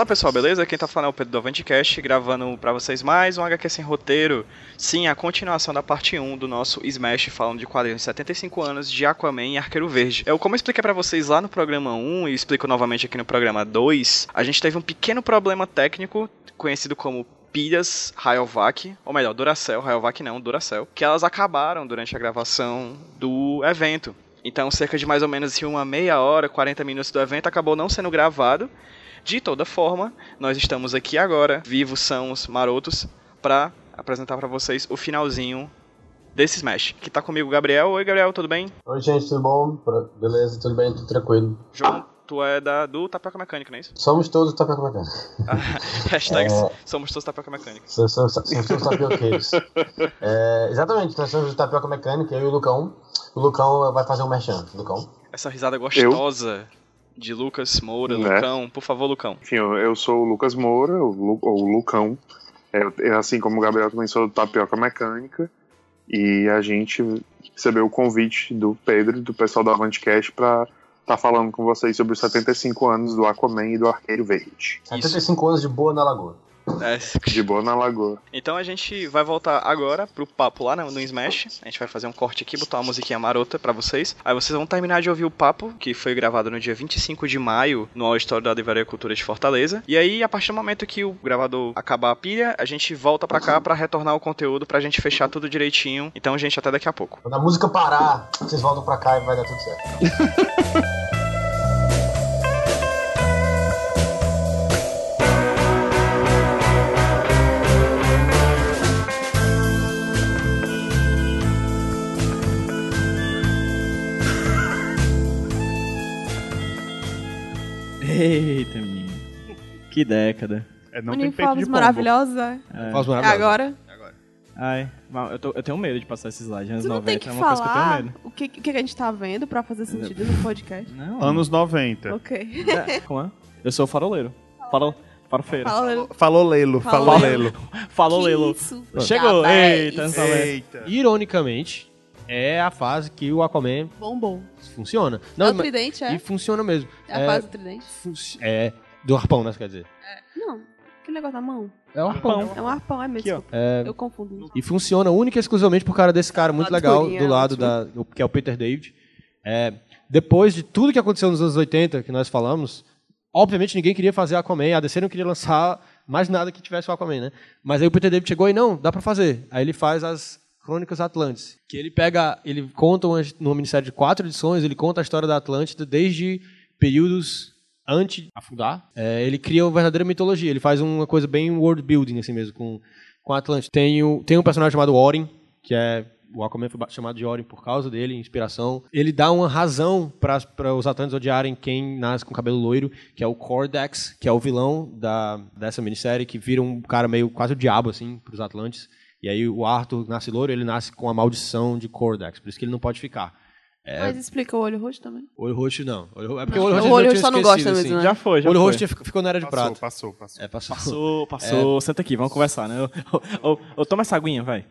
Fala pessoal, beleza? Quem tá falando é o Pedro do Avantcast, gravando para vocês mais um HQ sem roteiro. Sim, a continuação da parte 1 do nosso Smash falando de quadrinhos 75 anos de Aquaman e Arqueiro Verde. Eu, como eu expliquei para vocês lá no programa 1 e explico novamente aqui no programa 2, a gente teve um pequeno problema técnico conhecido como pilhas Rayovac, ou melhor, Duracell, Rayovac não, Duracell, que elas acabaram durante a gravação do evento. Então, cerca de mais ou menos uma meia hora, 40 minutos do evento acabou não sendo gravado de toda forma, nós estamos aqui agora, vivos, sãos, marotos, para apresentar para vocês o finalzinho desse Smash. Que tá comigo o Gabriel. Oi, Gabriel, tudo bem? Oi, gente, tudo bom? Beleza, tudo bem, tudo tranquilo. João, tu é da, do Tapioca Mecânica, não é isso? Somos todos Tapioca Mecânica. Ah, hashtag é... somos todos Tapioca Mecânica. Somos, somos, somos todos tapioqueiros. é, exatamente, nós somos do Tapioca Mecânica, eu e o Lucão. O Lucão vai fazer um merchan, Lucão. Essa risada gostosa. Eu? De Lucas Moura, né? Lucão. Por favor, Lucão. Enfim, eu sou o Lucas Moura, ou o Lucão. É, assim como o Gabriel também sou do Tapioca Mecânica. E a gente recebeu o convite do Pedro e do pessoal do Avantcast para estar tá falando com vocês sobre os 75 anos do Aquaman e do Arqueiro Verde. 75 Isso. anos de boa na Lagoa. É. De boa na lagoa. Então a gente vai voltar agora pro papo lá no, no Smash. A gente vai fazer um corte aqui, botar uma musiquinha marota para vocês. Aí vocês vão terminar de ouvir o papo, que foi gravado no dia 25 de maio no All Story da Livraria Cultura de Fortaleza. E aí, a partir do momento que o gravador acabar a pilha, a gente volta para cá para retornar o conteúdo pra gente fechar tudo direitinho. Então, gente, até daqui a pouco. Quando a música parar, vocês voltam pra cá e vai dar tudo certo. Eita, menino. Que década. É, não Uniformes maravilhosos, é. É. Maravilhosos. Agora. Ai, eu, tô, eu tenho medo de passar esses slides. Anos Você não 90 tem que é uma coisa que eu tenho falar medo. o que, o que a gente tá vendo pra fazer sentido no podcast. Não. Anos 90. Ok. É, como é? Eu sou faroleiro. Farol, farofeiro. Falou Lelo, Falou Lelo. Chegou. Eita, dez. tá vendo? Eita. Ironicamente, é a fase que o Aquaman Bombom. funciona. Não, é o tridente, é? E funciona mesmo. É a fase do tridente? é do arpão, né? Quer dizer. Não. Que negócio na mão? É o arpão. É um arpão, é mesmo. Aqui. É, Eu confundo. e funciona única e exclusivamente por causa desse cara muito legal do é lado da, o- que é o Peter David. É, depois de tudo que aconteceu nos anos 80, que nós falamos, obviamente ninguém queria fazer Aquaman, a DC não queria lançar mais nada que tivesse o Aquaman, né? Mas aí o Peter David chegou e não, dá pra fazer. Aí ele faz as Crônicas Atlantes, que ele pega, ele conta uma, numa minissérie de quatro edições, ele conta a história da Atlântida desde períodos antes de afundar. É, ele cria uma verdadeira mitologia, ele faz uma coisa bem world building assim mesmo com com a Atlântida. Tem, o, tem um personagem chamado Orin, que é o Aquaman foi chamado de Orin por causa dele, inspiração. Ele dá uma razão para os Atlantes odiarem quem nasce com cabelo loiro, que é o Cordax, que é o vilão da, dessa minissérie, que vira um cara meio quase o diabo, assim, para os Atlantes. E aí o Arthur nasce loiro, ele nasce com a maldição de Cordax, por isso que ele não pode ficar. Mas explica o olho roxo também. Olho roxo não. Olho, é porque Não, o olho roxo o olho roxo só não gosta assim. mesmo, né? Já foi, já O olho foi. roxo ficou na era de Passou, prata. passou, passou. É, passou. Passou, passou. Senta aqui, vamos conversar, né? Ô, toma essa aguinha, vai.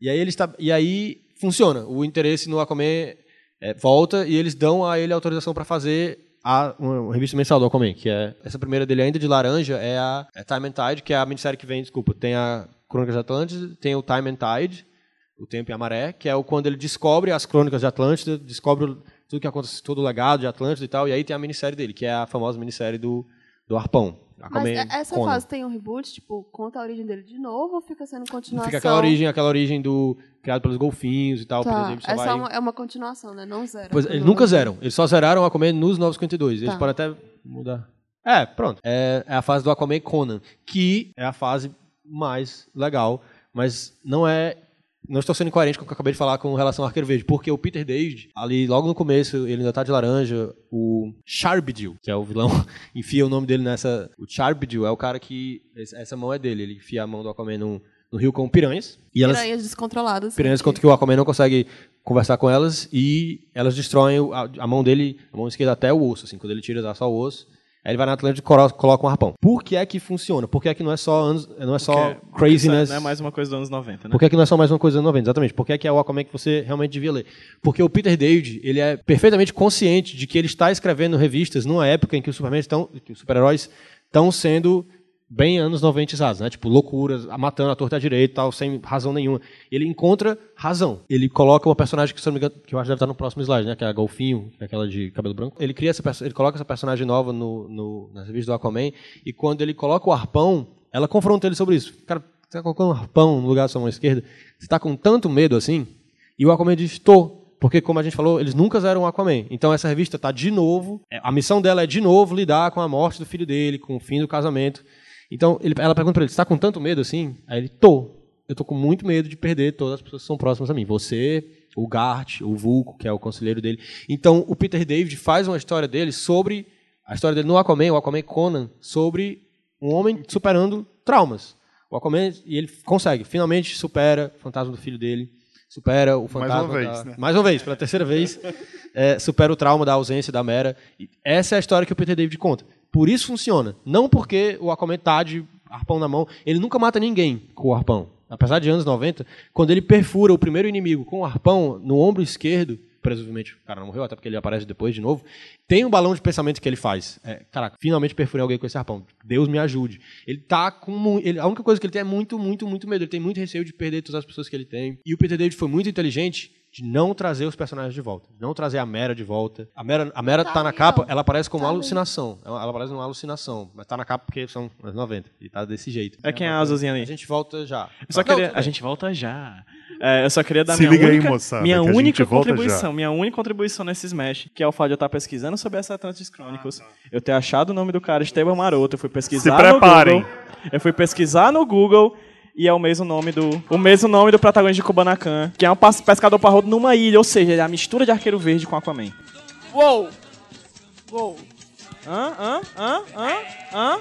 E aí eles tá, e aí funciona. O interesse no Aquaman é, volta e eles dão a ele autorização para fazer a uma, uma revista mensal do Aquaman, que é essa primeira dele ainda de laranja é a é Time and Tide, que é a minissérie que vem, desculpa, tem a Crônicas de Atlântida, tem o Time and Tide, o Tempo e a Maré, que é o quando ele descobre as Crônicas de Atlântida, descobre o- tudo que acontece, todo o legado de Atlântida e tal, e aí tem a minissérie dele, que é a famosa minissérie do do Arpão. Mas é- essa Conan. fase tem um reboot, tipo, conta a origem dele de novo ou fica sendo continuação? Fica aquela origem, aquela origem do criado pelos golfinhos e tal. Tá, David só essa vai- é, uma, é uma continuação, né? Não zero. Pois, eles nunca zeram. Eles só zeraram o Aquaman nos 952. Eles Tá. podem até mudar. É, pronto. É, é a fase do Aquaman Conan, que é a fase mais legal, mas não é. Não estou sendo incoerente com o que eu acabei de falar com relação ao Arqueiro Verde, porque o Peter David, ali logo no começo, ele ainda tá de laranja, o Charbidil, que é o vilão, enfia o nome dele nessa. O Charbidil é o cara que. Essa mão é dele, ele enfia a mão do Aquaman no, no rio com piranhas. E elas, Piranhas descontroladas. piranhas contra que o Aquaman não consegue conversar com elas e elas destroem a, a mão dele, a mão esquerda até o osso, assim, quando ele tira dá só o osso. Aí ele vai na Atlântica e coloca um arpão. Por que é que funciona? Por que é que não é só anos, não é só Porque- craziness? Não é mais uma coisa dos anos 90, né? Por que, é que não é só mais uma coisa dos 90? Exatamente. Por que é que é o Aquaman que você realmente devia ler? Porque o Peter David, ele é perfeitamente consciente de que ele está escrevendo revistas numa época em que os estão, super-heróis estão sendo bem anos 90 né? Tipo, loucuras, matando a torta à direita tal, sem razão nenhuma. Ele encontra razão. Ele coloca uma personagem que, se não me engano, que eu acho que deve estar no próximo slide, né? Que é a Golfinho, é aquela de cabelo branco. Ele cria essa ele coloca essa personagem nova no, no, nas revistas do Aquaman e quando ele coloca o arpão, ela confronta ele sobre isso. Cara, você está colocando um arpão no lugar da sua mão esquerda? Você está com tanto medo assim? E o Aquaman diz, tô. Porque, como a gente falou, eles nunca zeram o Aquaman. Então, essa revista está de novo. é, A missão dela é de novo lidar com a morte do filho dele, com o fim do casamento. Então, ele- ela pergunta para ele: você está com tanto medo assim? Aí ele: tô. Eu tô com muito medo de perder todas as pessoas que são próximas a mim. Você, o Gart, o Vulco, que é o conselheiro dele. Então, o Peter David faz uma história dele sobre. A história dele no Aquaman, o Aquaman Conan, sobre um homem superando traumas. O Aquaman, e ele consegue, finalmente supera o fantasma do filho dele, supera o uma fantasma. vez, da- né? Mais uma vez, pela terceira vez, é, supera o trauma da ausência da Mera. E essa é a história que o Peter David conta. Por isso funciona. Não porque o Aquaman tá de arpão na mão. Ele nunca mata ninguém com o arpão. Apesar de anos 90, quando ele perfura o primeiro inimigo com o arpão no ombro esquerdo, presumivelmente o cara não morreu, até porque ele aparece depois de novo, tem um balão de pensamento que ele faz. É, caraca, finalmente perfurei alguém com esse arpão. Deus me ajude. Ele tá com. Ele, a única coisa que ele tem é muito, muito, muito medo. Ele tem muito receio de perder todas as pessoas que ele tem. E o Peter David foi muito inteligente de não trazer os personagens de volta. de Não trazer a Mera de volta. A Mera, a Mera tá, Tá na capa, ela aparece como Tá ali. alucinação. Ela, ela aparece uma alucinação. Mas tá na capa porque são anos 90. E tá desse jeito. É quem é a azulzinha A ali? gente volta já. Eu só Não, queria. tudo A gente volta já. É, eu só queria dar Se minha liga aí, única, moçada, minha a única volta contribuição, já. minha única contribuição nesse Smash, que é o fato de eu estar pesquisando sobre essa Atlantis Chronicles, eu ter achado o nome do cara Esteban Maroto, eu fui pesquisar Se preparem. no Google. Eu fui pesquisar no Google e é o mesmo nome do o mesmo nome do protagonista de Kubanacan, que é um pescador parrudo numa ilha, ou seja, é a mistura de Arqueiro Verde com Aquaman. Uou! Uou! Hã? Hã? Hã? Hã? Hã?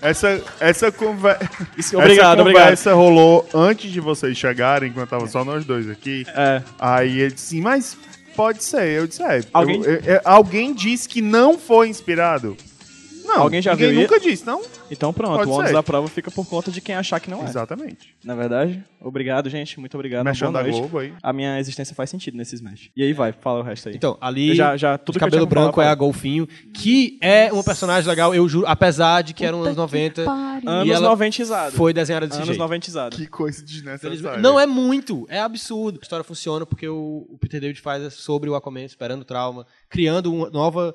Essa, essa, conver... Isso- Obrigado, essa obrigado. conversa rolou antes de vocês chegarem, enquanto tava só nós dois aqui. É. Aí ele disse, mas pode ser. Eu disse, é. Alguém- eu- eu- eu- alguém disse que não foi inspirado. Não, Alguém já ninguém viu nunca disse, não? Então pronto, Pode o ônus ser. da prova fica por conta de quem achar que não é. Exatamente. Na verdade, obrigado, gente. Muito obrigado. Mexendo boa da noite. Globo aí. A minha existência faz sentido nesse Smash. E aí vai, fala o resto aí. Então, ali. Eu já, já, tudo de que eu cabelo tinha pra branco falar, é a. Golfinho, que é uma personagem legal, eu juro, apesar de que eram anos 90, Anos E ela 90 foi desenhada desse Anos jeito. 90 Que coisa desnecessária. Não é muito, é absurdo. A história funciona porque o, o Peter David faz é sobre o Aquaman esperando trauma, criando uma nova,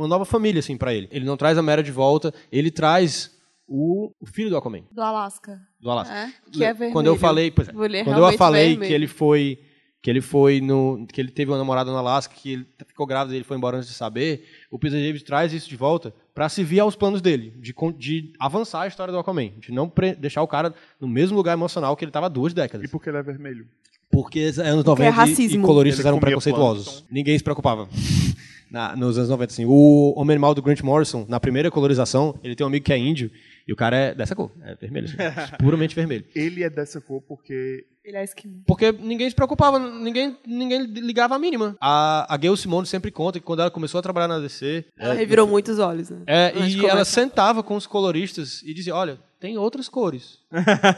uma nova família assim para ele. Ele não traz a Mera de volta, ele traz o, o filho do Aquaman, Do Alasca. do Alasca. É, que é vermelho. Quando eu falei, pois é, Ele é quando eu falei vermelho. que ele foi que ele foi no que ele teve uma namorada no Alasca, que ele ficou grávida e ele foi embora antes de saber, o Peter David traz isso de volta para se vir aos planos dele, de, de avançar a história do Aquaman, de não pre- deixar o cara no mesmo lugar emocional que ele estava há duas décadas. E por que ele é vermelho? Porque é anos Porque 90 é e- e coloristas Ele eram preconceituosos. Ninguém se preocupava. Na- nos anos 90, assim. O Homem Animal do Grant Morrison, na primeira colorização, ele tem um amigo que é índio, e o cara é dessa cor, é vermelho, assim, puramente vermelho. Ele é dessa cor porque Ele é esquimó. Porque ninguém se preocupava, ninguém, ninguém ligava a mínima. A, a Gail Simone sempre conta que quando ela começou a trabalhar na DC, Ela revirou muitos olhos, né? é, e ela sentava com os coloristas e dizia: Olha, tem outras cores.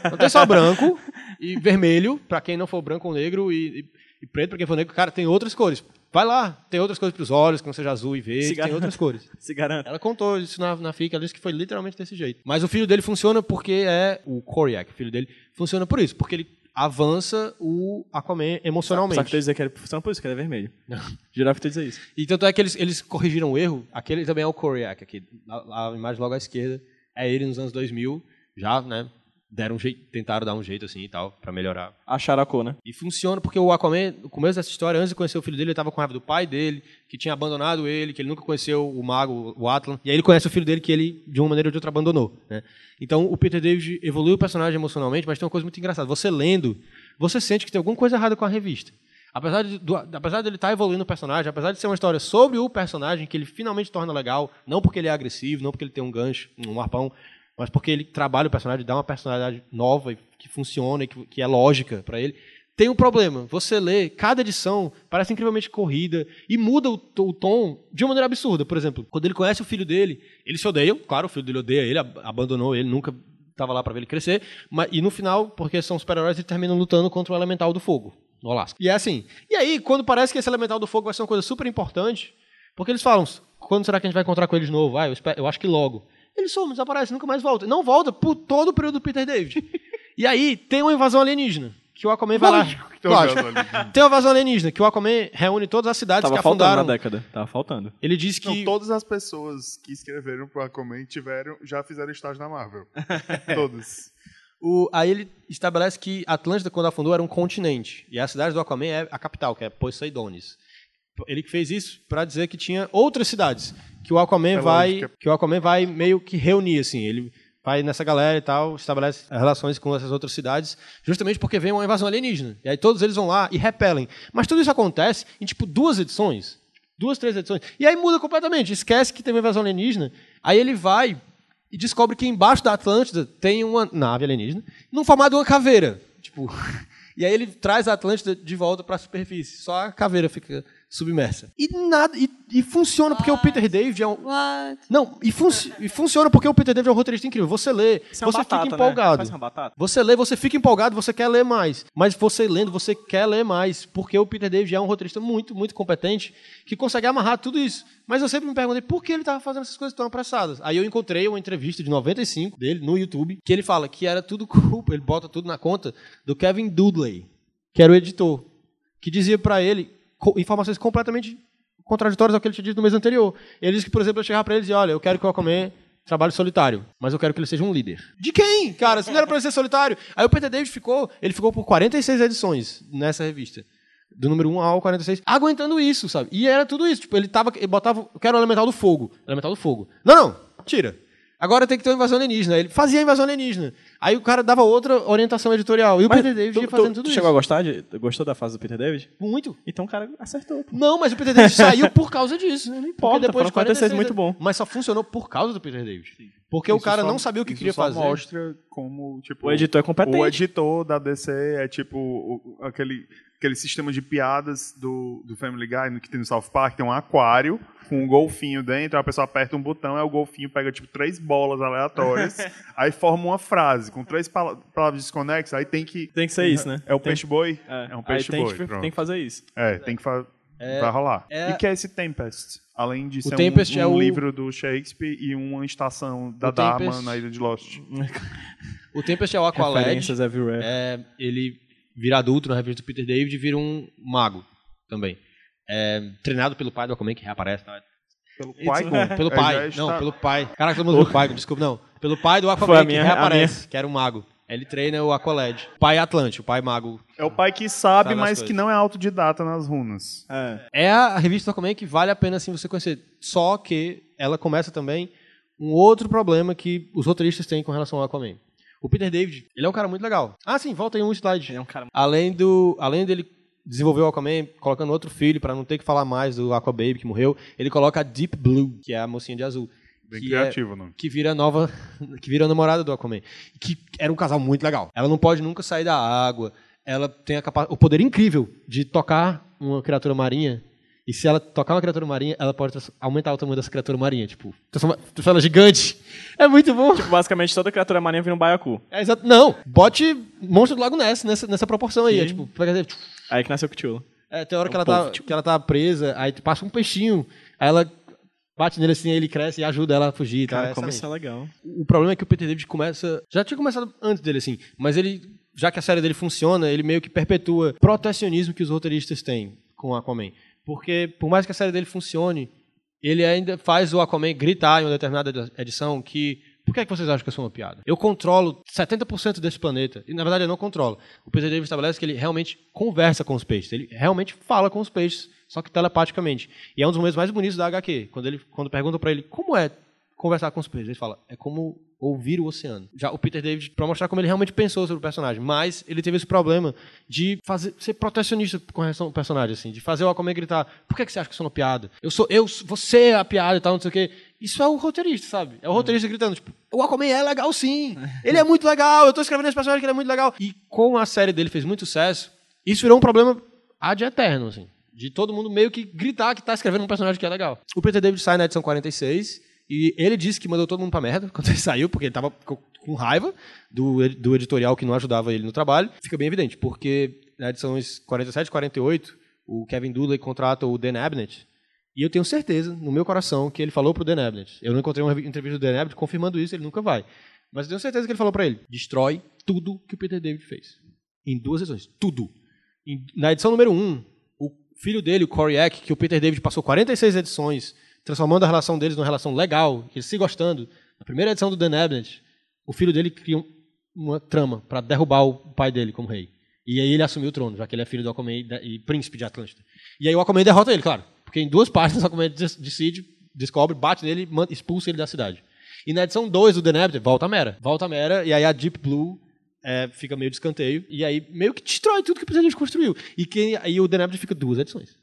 Não tem só branco e vermelho, pra quem não for branco ou negro, e, e- e preto pra quem for negro. Cara, tem outras cores. Vai lá, tem outras cores pros olhos, que não seja azul e verde, tem outras cores. Se garanta. Ela contou isso na, na FIC, ela disse que foi literalmente desse jeito. Mas o filho dele funciona porque é. O Koryak, o filho dele, funciona por isso, porque ele avança o Aquaman emocionalmente. Só que tu dizer que ele funciona por isso, que ele é vermelho. Giraffe tu dizer isso. E tanto é que eles, eles corrigiram o erro. Aquele também é o Koryak aqui. A, a imagem logo à esquerda é ele nos anos 2000, já, né? Deram um jeito, tentaram dar um jeito assim e tal, pra melhorar. Acharam a cor, né? E funciona porque o Aquaman, no começo dessa história, antes de conhecer o filho dele, ele estava com raiva do pai dele, que tinha abandonado ele, que ele nunca conheceu o mago, o Atlan. E aí ele conhece o filho dele que ele, de uma maneira ou de outra, abandonou. Né? Então o Peter David evoluiu o personagem emocionalmente, mas tem uma coisa muito engraçada. Você lendo, você sente que tem alguma coisa errada com a revista. Apesar de, do, apesar de ele estar evoluindo o personagem, apesar de ser uma história sobre o personagem, que ele finalmente torna legal, não porque ele é agressivo, não porque ele tem um gancho, um arpão, mas porque ele trabalha o personagem, dá uma personalidade nova que funciona e que, que é lógica para ele. Tem um problema. Você lê, cada edição parece incrivelmente corrida e muda o, o, tom de uma maneira absurda. Por exemplo, quando ele conhece o filho dele, eles se odeiam. Claro, o filho dele odeia ele, ab- abandonou ele, nunca estava lá para ver ele crescer. Mas, e no final, porque são super-heróis, eles terminam lutando contra o Elemental do Fogo, no Alasca. E é assim. E aí, quando parece que esse Elemental do Fogo vai ser uma coisa super importante, porque eles falam, quando será que a gente vai encontrar com ele de novo? Ah, eu, espero- eu acho que logo. Ele some, desaparece, nunca mais volta. Não volta por todo o período do Peter David. e aí, tem uma invasão alienígena, que o Aquaman vai lá... Lógico. Tem uma invasão alienígena, que o Aquaman reúne todas as cidades Tava que faltando afundaram. na década. Tava faltando. Ele diz que... Não, todas as pessoas que escreveram pro Aquaman tiveram, já fizeram estágio na Marvel. Todas. O- aí ele estabelece que Atlântida, quando afundou, era um continente. E a cidade do Aquaman é a capital, que é Poseidonis. Ele fez isso para dizer que tinha outras cidades que o Aquaman É vai lógico. que o Aquaman vai meio que reunir assim. Ele vai nessa galera e tal, estabelece relações com essas outras cidades, justamente porque vem uma invasão alienígena. E aí todos eles vão lá e repelem. Mas tudo isso acontece em tipo duas edições, duas, três edições. E aí muda completamente. Esquece que tem uma invasão alienígena. Aí ele vai e descobre que embaixo da Atlântida tem uma nave alienígena, num formato de uma caveira. Tipo, e aí ele traz a Atlântida de volta para a superfície. Só a caveira fica submersa. E nada e, e funciona porque o Peter David é um What? não, e, e funciona porque o Peter David é um roteirista incrível. Você lê, Isso é você batata, fica né? empolgado. Faz uma batata. Você lê, você fica empolgado, você quer ler mais. Mas você lendo, você quer ler mais. Porque o Peter David é um roteirista muito, muito competente que consegue amarrar tudo isso. Mas eu sempre me perguntei por que ele estava fazendo essas coisas tão apressadas. Aí eu encontrei uma entrevista de 95 dele no YouTube, que ele fala que era tudo culpa, ele bota tudo na conta do Kevin Dudley, que era o editor, que dizia pra ele informações completamente contraditórias ao que ele tinha dito no mês anterior. Ele disse que, por exemplo, eu chegava pra ele e dizia, olha, eu quero que o Aquaman trabalhe solitário, mas eu quero que ele seja um líder. De quem? Cara, se não era pra ele ser solitário. Aí o Peter David ficou, ele ficou por 46 edições nessa revista. Do número 1 ao 46, aguentando isso, sabe? E era tudo isso. Tipo, ele tava. Ele botava. Eu quero o elemental do fogo. Elemental do fogo. Não, não, tira. Agora tem que ter uma invasão alienígena. Ele fazia a invasão alienígena. Aí o cara dava outra orientação editorial. E o Mas Peter David tu, ia fazendo tu, tudo tu isso. chegou a gostar? De, gostou da fase do Peter David? Muito. Então o cara acertou. pô. Não, mas o Peter David saiu por causa disso. Não importa, foram 46 muito bom. Mas só funcionou por causa do Peter David. Porque o Isso cara só- não sabia o que isso queria só fazer. mostra como, tipo... O editor é competente. O editor da DC é tipo o- o- aquele, aquele sistema de piadas do, do Family Guy que tem no South Park, tem um aquário com um golfinho dentro, a pessoa aperta um botão, aí o golfinho pega tipo três bolas aleatórias, aí forma uma frase com três pala- palavras desconexas, aí tem que Tem que ser isso, né? é o Tem- peixe boi, É, é um Aí peixe tem boi, que, pronto. tem que fazer isso. É, tem que fa- vai rolar. é- E que é esse Tempest? Além de ser um- Tempest um, é o- livro do Shakespeare e uma estação da O Dharma Tempest- na Ilha de Lost. O Tempest é o Aqualad. Referências everywhere. É, ele vira adulto na revista do Peter David e vira um mago também. É, treinado pelo pai do Aquaman, que reaparece. Tá? Pelo It's- Qui-Gon. Pelo É, pai, está- não, pelo pai. Caraca, todo mundo pai, desculpa, não. Pelo pai do Aquaman, minha- que reaparece, que era um mago. Ele treina o Aqualad. Pai Atlante, o pai mago. É o pai que sabe, Sabe as mas coisas. que não é autodidata nas runas. É. É a revista do Aquaman que vale a pena assim, você conhecer. Só que ela começa também um outro problema que os roteiristas têm com relação ao Aquaman. O Peter David, ele é um cara muito legal. Ah, sim, volta aí um slide. Ele é um cara. Além do, além dele desenvolver o Aquaman colocando outro filho para não ter que falar mais do Aquababy que morreu, ele coloca a Deep Blue, que é a mocinha de azul, Bem Que criativo, não? que vira a nova, que vira a namorada do Aquaman, que era um casal muito legal. Ela não pode nunca sair da água. Ela tem a capa- o poder incrível de tocar uma criatura marinha. E se ela tocar uma criatura marinha, ela pode aumentar o tamanho dessa criatura marinha, tipo, transforma, transforma ela gigante. É muito bom. Tipo, basicamente toda criatura marinha vira um baiacu. É exato. Não, bote Monstro do Lago Ness nessa, nessa proporção aí. É, tipo, pega- Aí que nasceu o Cthulhu. é, tem hora que É um ela, tá, tipo- que ela tá presa, aí passa um peixinho, aí ela bate nele assim, aí ele cresce e ajuda ela a fugir. Tá? Cara, É como isso é legal. O problema é que o Peter David começa. Já tinha começado antes dele, assim, mas ele, já que a série dele funciona, ele meio que perpetua o protecionismo que os roteiristas têm com Aquaman. Porque, por mais que a série dele funcione, ele ainda faz o Aquaman gritar em uma determinada edição que por que, é que vocês acham que eu sou uma piada? Eu controlo 70% desse planeta. E na verdade eu não controlo. O Peter David estabelece que ele realmente conversa com os peixes. Ele realmente fala com os peixes, só que telepaticamente. E é um dos momentos mais bonitos da HQ. Quando, ele, quando perguntam para ele como é conversar com os peixes, ele fala: é como ouvir o oceano. Já o Peter David, para mostrar como ele realmente pensou sobre o personagem, mas ele teve esse problema de fazer, ser protecionista com relação ao personagem, assim, de fazer o Aquaman gritar: por que, que você acha que eu sou uma piada? Eu sou, eu, você é a piada e tal, não sei o quê. Isso é o roteirista, sabe? É o roteirista gritando, tipo, o Aquaman é legal sim. Ele é muito legal, eu tô escrevendo esse personagem que ele é muito legal. E como a série dele fez muito sucesso, isso virou um problema ad eterno, assim. De todo mundo meio que gritar que tá escrevendo um personagem que é legal. O Peter David sai na edição 46 e ele disse que mandou todo mundo pra merda quando ele saiu, porque ele tava co- com raiva do, do editorial que não ajudava ele no trabalho. Fica bem evidente, porque na edições 47 e 48, o Kevin Dooley contrata o Dan Abnett, e eu tenho certeza, no meu coração, que ele falou pro Dan Abnett. Eu não encontrei uma entrevista do Dan Abnett confirmando isso, ele nunca vai. Mas eu tenho certeza que ele falou pra ele: destrói tudo que o Peter David fez. Em duas edições. Tudo. Na edição número 1, um, o filho dele, o Corey Eck, que o Peter David passou 46 edições transformando a relação deles numa relação legal, eles se gostando. Na primeira edição do Dan Abnett, o filho dele cria um- uma trama para derrubar o pai dele como rei. E aí ele assumiu o trono, já que ele é filho do Aquaman e, e príncipe de Atlântida. E aí o Aquaman derrota ele, claro. Porque em duas páginas o Aquaman decide, descobre, bate nele e expulsa ele da cidade. E na edição 2 do The Nebula, volta a Mera. Volta a Mera, e aí a Deep Blue é, fica meio de escanteio. E aí meio que destrói tudo que o Presidente construiu. E quem, aí o The Nebula fica duas edições.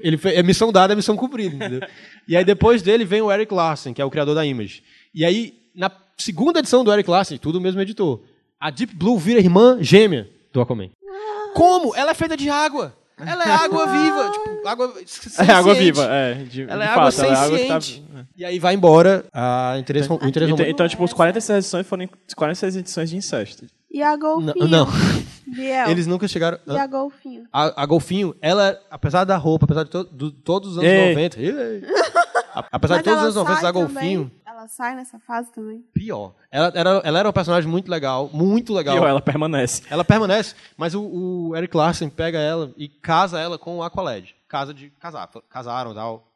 Ele fe- é missão dada, é missão cumprida, entendeu? e aí depois dele vem o Eric Larson, que é o criador da Image. E aí, na segunda edição do Eric Larson, tudo o mesmo editor, a Deep Blue vira irmã gêmea do Aquaman. Como? Ela é feita de água. Ela é água viva, tipo, água É água viva, é. De, Ela de é água fato, ela é água tá-. E aí vai embora a interesse, o interesse Então, então, tipo, os 46 edições foram 46 edições de incesto. E a golfinho? Não, não. Biel. eles nunca chegaram. E a golfinho? A, a Golfinho, ela, apesar da roupa, apesar de to- do- todos os anos Ei. 90. ei. A- apesar Mas de todos os anos 90 sai da Golfinho, também? Ela sai nessa fase também? pior. Ela era, ela era um personagem muito legal, muito legal. E ela permanece. Ela permanece, mas o, o Eric Larson pega ela e casa ela com o Aqualad. Casa de casar. Casaram, tal,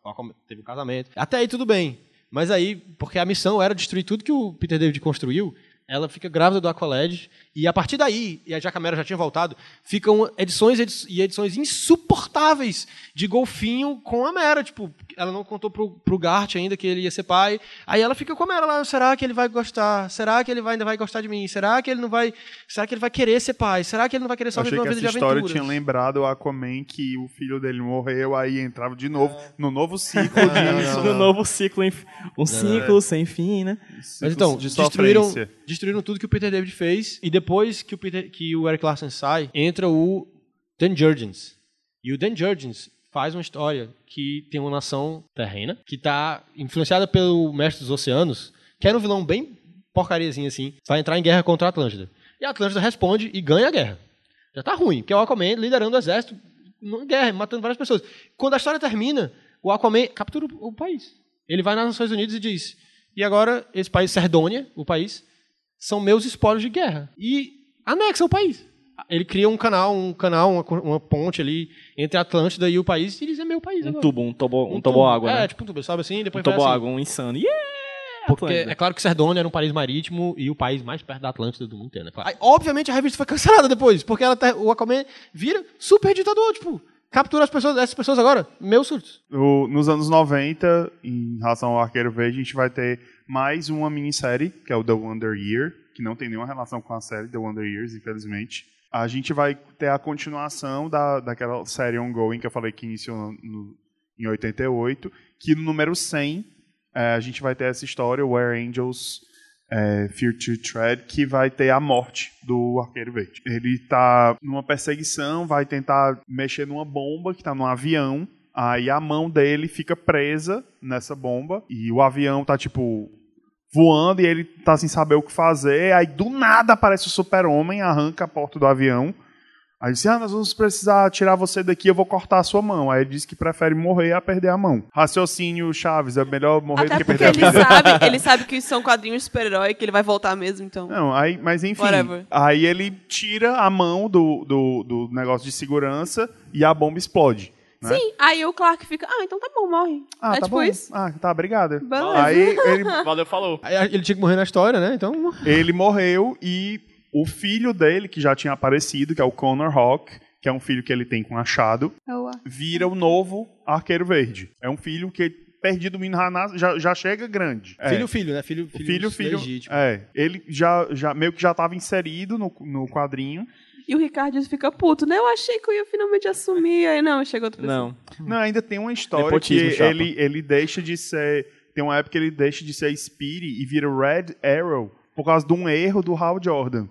teve um casamento. Até aí tudo bem. Mas aí, porque a missão era destruir tudo que o Peter David construiu, ela fica grávida do Aqualad. E a partir daí, e já que a Mera já tinha voltado, ficam edições edi- e edições insuportáveis de golfinho com a Mera. Tipo, ela não contou pro, pro Gart ainda que ele ia ser pai. Aí ela fica com a Mera lá, será que ele vai gostar? Será que ele vai, ainda vai gostar de mim? Será que ele não vai. Será que ele vai querer ser pai? Será que ele não vai querer só viver que uma vida de história aventuras? tinha lembrado o Aquaman que o filho dele morreu, aí entrava de novo É. no novo ciclo disso. No novo ciclo, um ciclo sem fim, né? Mas então, de destruíram, sofrência. Destruíram tudo que o Peter David fez. E depois que o, Peter, que o Eric Larson sai, entra o Dan Jurgens. E o Dan Jurgens faz uma história que tem uma nação terrena, que está influenciada pelo Mestre dos Oceanos, que era um vilão bem porcariazinho assim, vai entrar em guerra contra a Atlântida. E a Atlântida responde e ganha a guerra. Já tá ruim, porque é o Aquaman liderando o exército em guerra, matando várias pessoas. Quando a história termina, o Aquaman captura o, país. Ele vai nas Nações Unidas e diz: e agora esse país, Serdônia, o país, são meus espólios de guerra. E anexa o país. Ele cria um canal, um canal, uma, uma ponte ali entre a Atlântida e o país, e eles é meu país Um agora. tubo, um tobo, um Um tobo tubo. água, É, né? tipo um tubo, sabe assim? Um Depois vai tobo assim. água, um insano. Yeah! Porque Atlântida. é claro que Serdônia era um país marítimo e o país mais perto da Atlântida do mundo inteiro, né? Claro. Aí, obviamente a revista foi cancelada depois, porque ela tá- o Aquaman vira super ditador, tipo, captura as pessoas, essas pessoas agora, meus surtos. O- nos anos 90, em relação ao Arqueiro Verde, a gente vai ter mais uma minissérie, que é o The Wonder Year, que não tem nenhuma relação com a série The Wonder Years, infelizmente. A gente vai ter a continuação da, daquela série ongoing que eu falei que iniciou no- no- em 88, que no número 100 eh, a gente vai ter essa história, Where Angels eh, Fear to Tread, que vai ter a morte do Arqueiro Verde. Ele tá numa perseguição, vai tentar mexer numa bomba que tá num avião, aí a mão dele fica presa nessa bomba, e o avião tá tipo voando e ele tá sem saber o que fazer, aí do nada aparece o super-homem, arranca a porta do avião, Aí disse, ah, nós vamos precisar tirar você daqui, eu vou cortar a sua mão. Aí ele disse que prefere morrer a perder a mão. Raciocínio Chaves, é melhor morrer Até do que perder a ele vida. sabe, ele sabe que isso são quadrinhos de super-herói, que ele vai voltar mesmo, então. Não, aí, mas enfim. Whatever. Aí ele tira a mão do, do, do negócio de segurança e a bomba explode. né? Sim, aí o Clark fica, ah, então tá bom, morre. Ah, é tá tipo bom. isso. Ah, tá, obrigada. Beleza. Aí ele, Valeu, falou. Aí ele tinha que morrer na história, né? Então. ele morreu e o filho dele, que já tinha aparecido, que é o Connor Hawk, que é um filho que ele tem com achado, É o- vira o novo Arqueiro Verde. É um filho que perdido menino já, já, já chega grande. É. Filho, filho, né? Filho, O filho, filho, filho. legítimo. É, ele já, já meio que já estava inserido no, no quadrinho. E o Ricardo fica puto, né? Eu achei que eu ia finalmente assumir. Aí não, chega outra pessoa. Não. Não, ainda tem uma história Nepotismo, que chapa. ele, ele deixa de ser. Tem uma época que ele deixa de ser Speedy e vira Red Arrow por causa de um erro do Hal Jordan.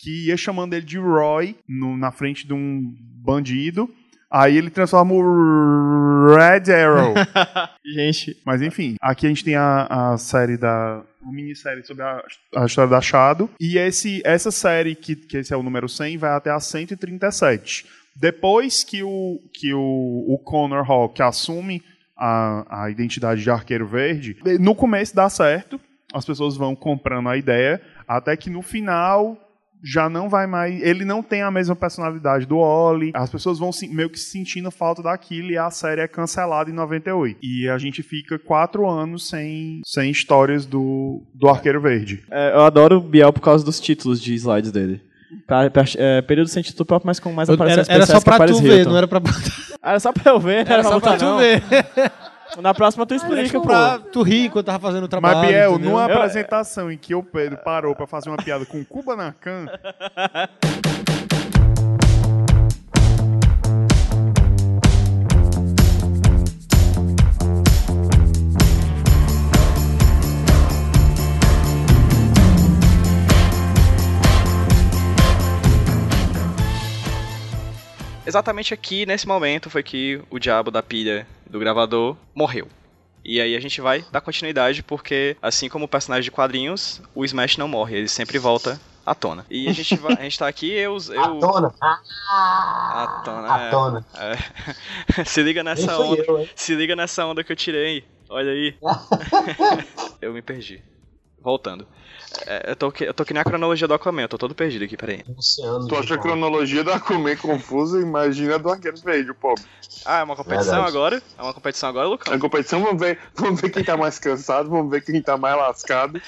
Que ia chamando ele de Roy no- na frente de um bandido. Aí ele transforma o Red Arrow. Gente, Mas enfim, aqui a gente tem a, a série da. Uma minissérie sobre a, a história da Achado. E esse, essa série, que, que esse é o número 100, vai até a 137. Depois que o, que o, o Connor Hawk assume a, a identidade de Arqueiro Verde, no começo dá certo, as pessoas vão comprando a ideia, até que no final já não vai mais. Ele não tem a mesma personalidade do Oli. As pessoas vão se- meio que sentindo falta daquilo e a série é cancelada em 98. E a gente fica quatro anos sem, sem histórias do, do Arqueiro Verde. é, eu adoro o Biel por causa dos títulos de slides dele. Pra, pra- é, período sem título próprio, mas com mais aparições Era, era só pra tu ver, Hilton. não era pra, Era só pra eu ver, não era só pra botar, tu não. ver. Na próxima tu explica, pô. pra tu rir enquanto tava fazendo o trabalho. Mas, Biel, entendeu? numa Eu- apresentação em que o Pedro parou pra fazer uma piada com Cuba na Can, Exatamente aqui, nesse momento, foi que o diabo da pilha do gravador morreu. E aí a gente vai dar continuidade, porque assim como o personagem de quadrinhos, o Smash não morre, ele sempre volta à tona. E a gente, vai, a gente tá aqui, eu... eu A tona. à tona, A é. tona. É. Se liga nessa onda. eu? Se liga nessa onda que eu tirei. Olha aí. eu me perdi. Voltando. É, eu, tô, que- eu tô que nem a cronologia do Aquaman, eu tô todo perdido aqui, peraí. Luciano. Tu acha a cronologia da Aquaman confusa? Imagina a do Arqueiro Verde, o pobre. Ah, é uma competição Verdade. agora? É uma competição agora, Lucão? A competição, vamos ver, vamos ver quem tá mais cansado, vamos ver quem tá mais lascado.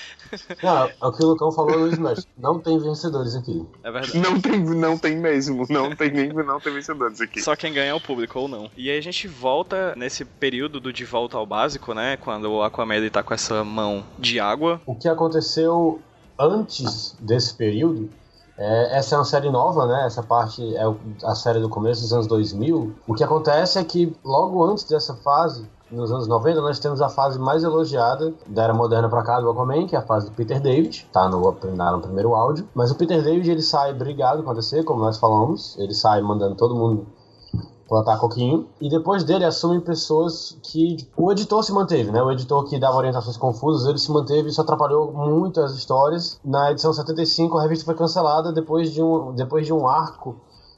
Não, é o que o Lucão falou no Smash. Não tem vencedores aqui. É verdade. Não tem, não tem mesmo, não tem nem não tem vencedores aqui. Só quem ganha é o público ou não. E aí a gente volta nesse período do de volta ao básico, né? Quando o Aquaman tá com essa mão de água. O que aconteceu antes desse período, é, essa é uma série nova, né? Essa parte é a série do começo dos anos 2000. O que acontece é que logo antes dessa fase, nos anos 90, nós temos a fase mais elogiada da era moderna pra cá do Aquaman, que é a fase do Peter David, tá no, no primeiro áudio. Mas o Peter David ele sai brigado com a DC, como nós falamos. Ele sai mandando todo mundo plantar coquinho. E depois dele assumem pessoas que. O editor se manteve, né? O editor que dava orientações confusas, ele se manteve e isso atrapalhou muito as histórias. Na edição 75, a revista foi cancelada depois de um, depois de um arco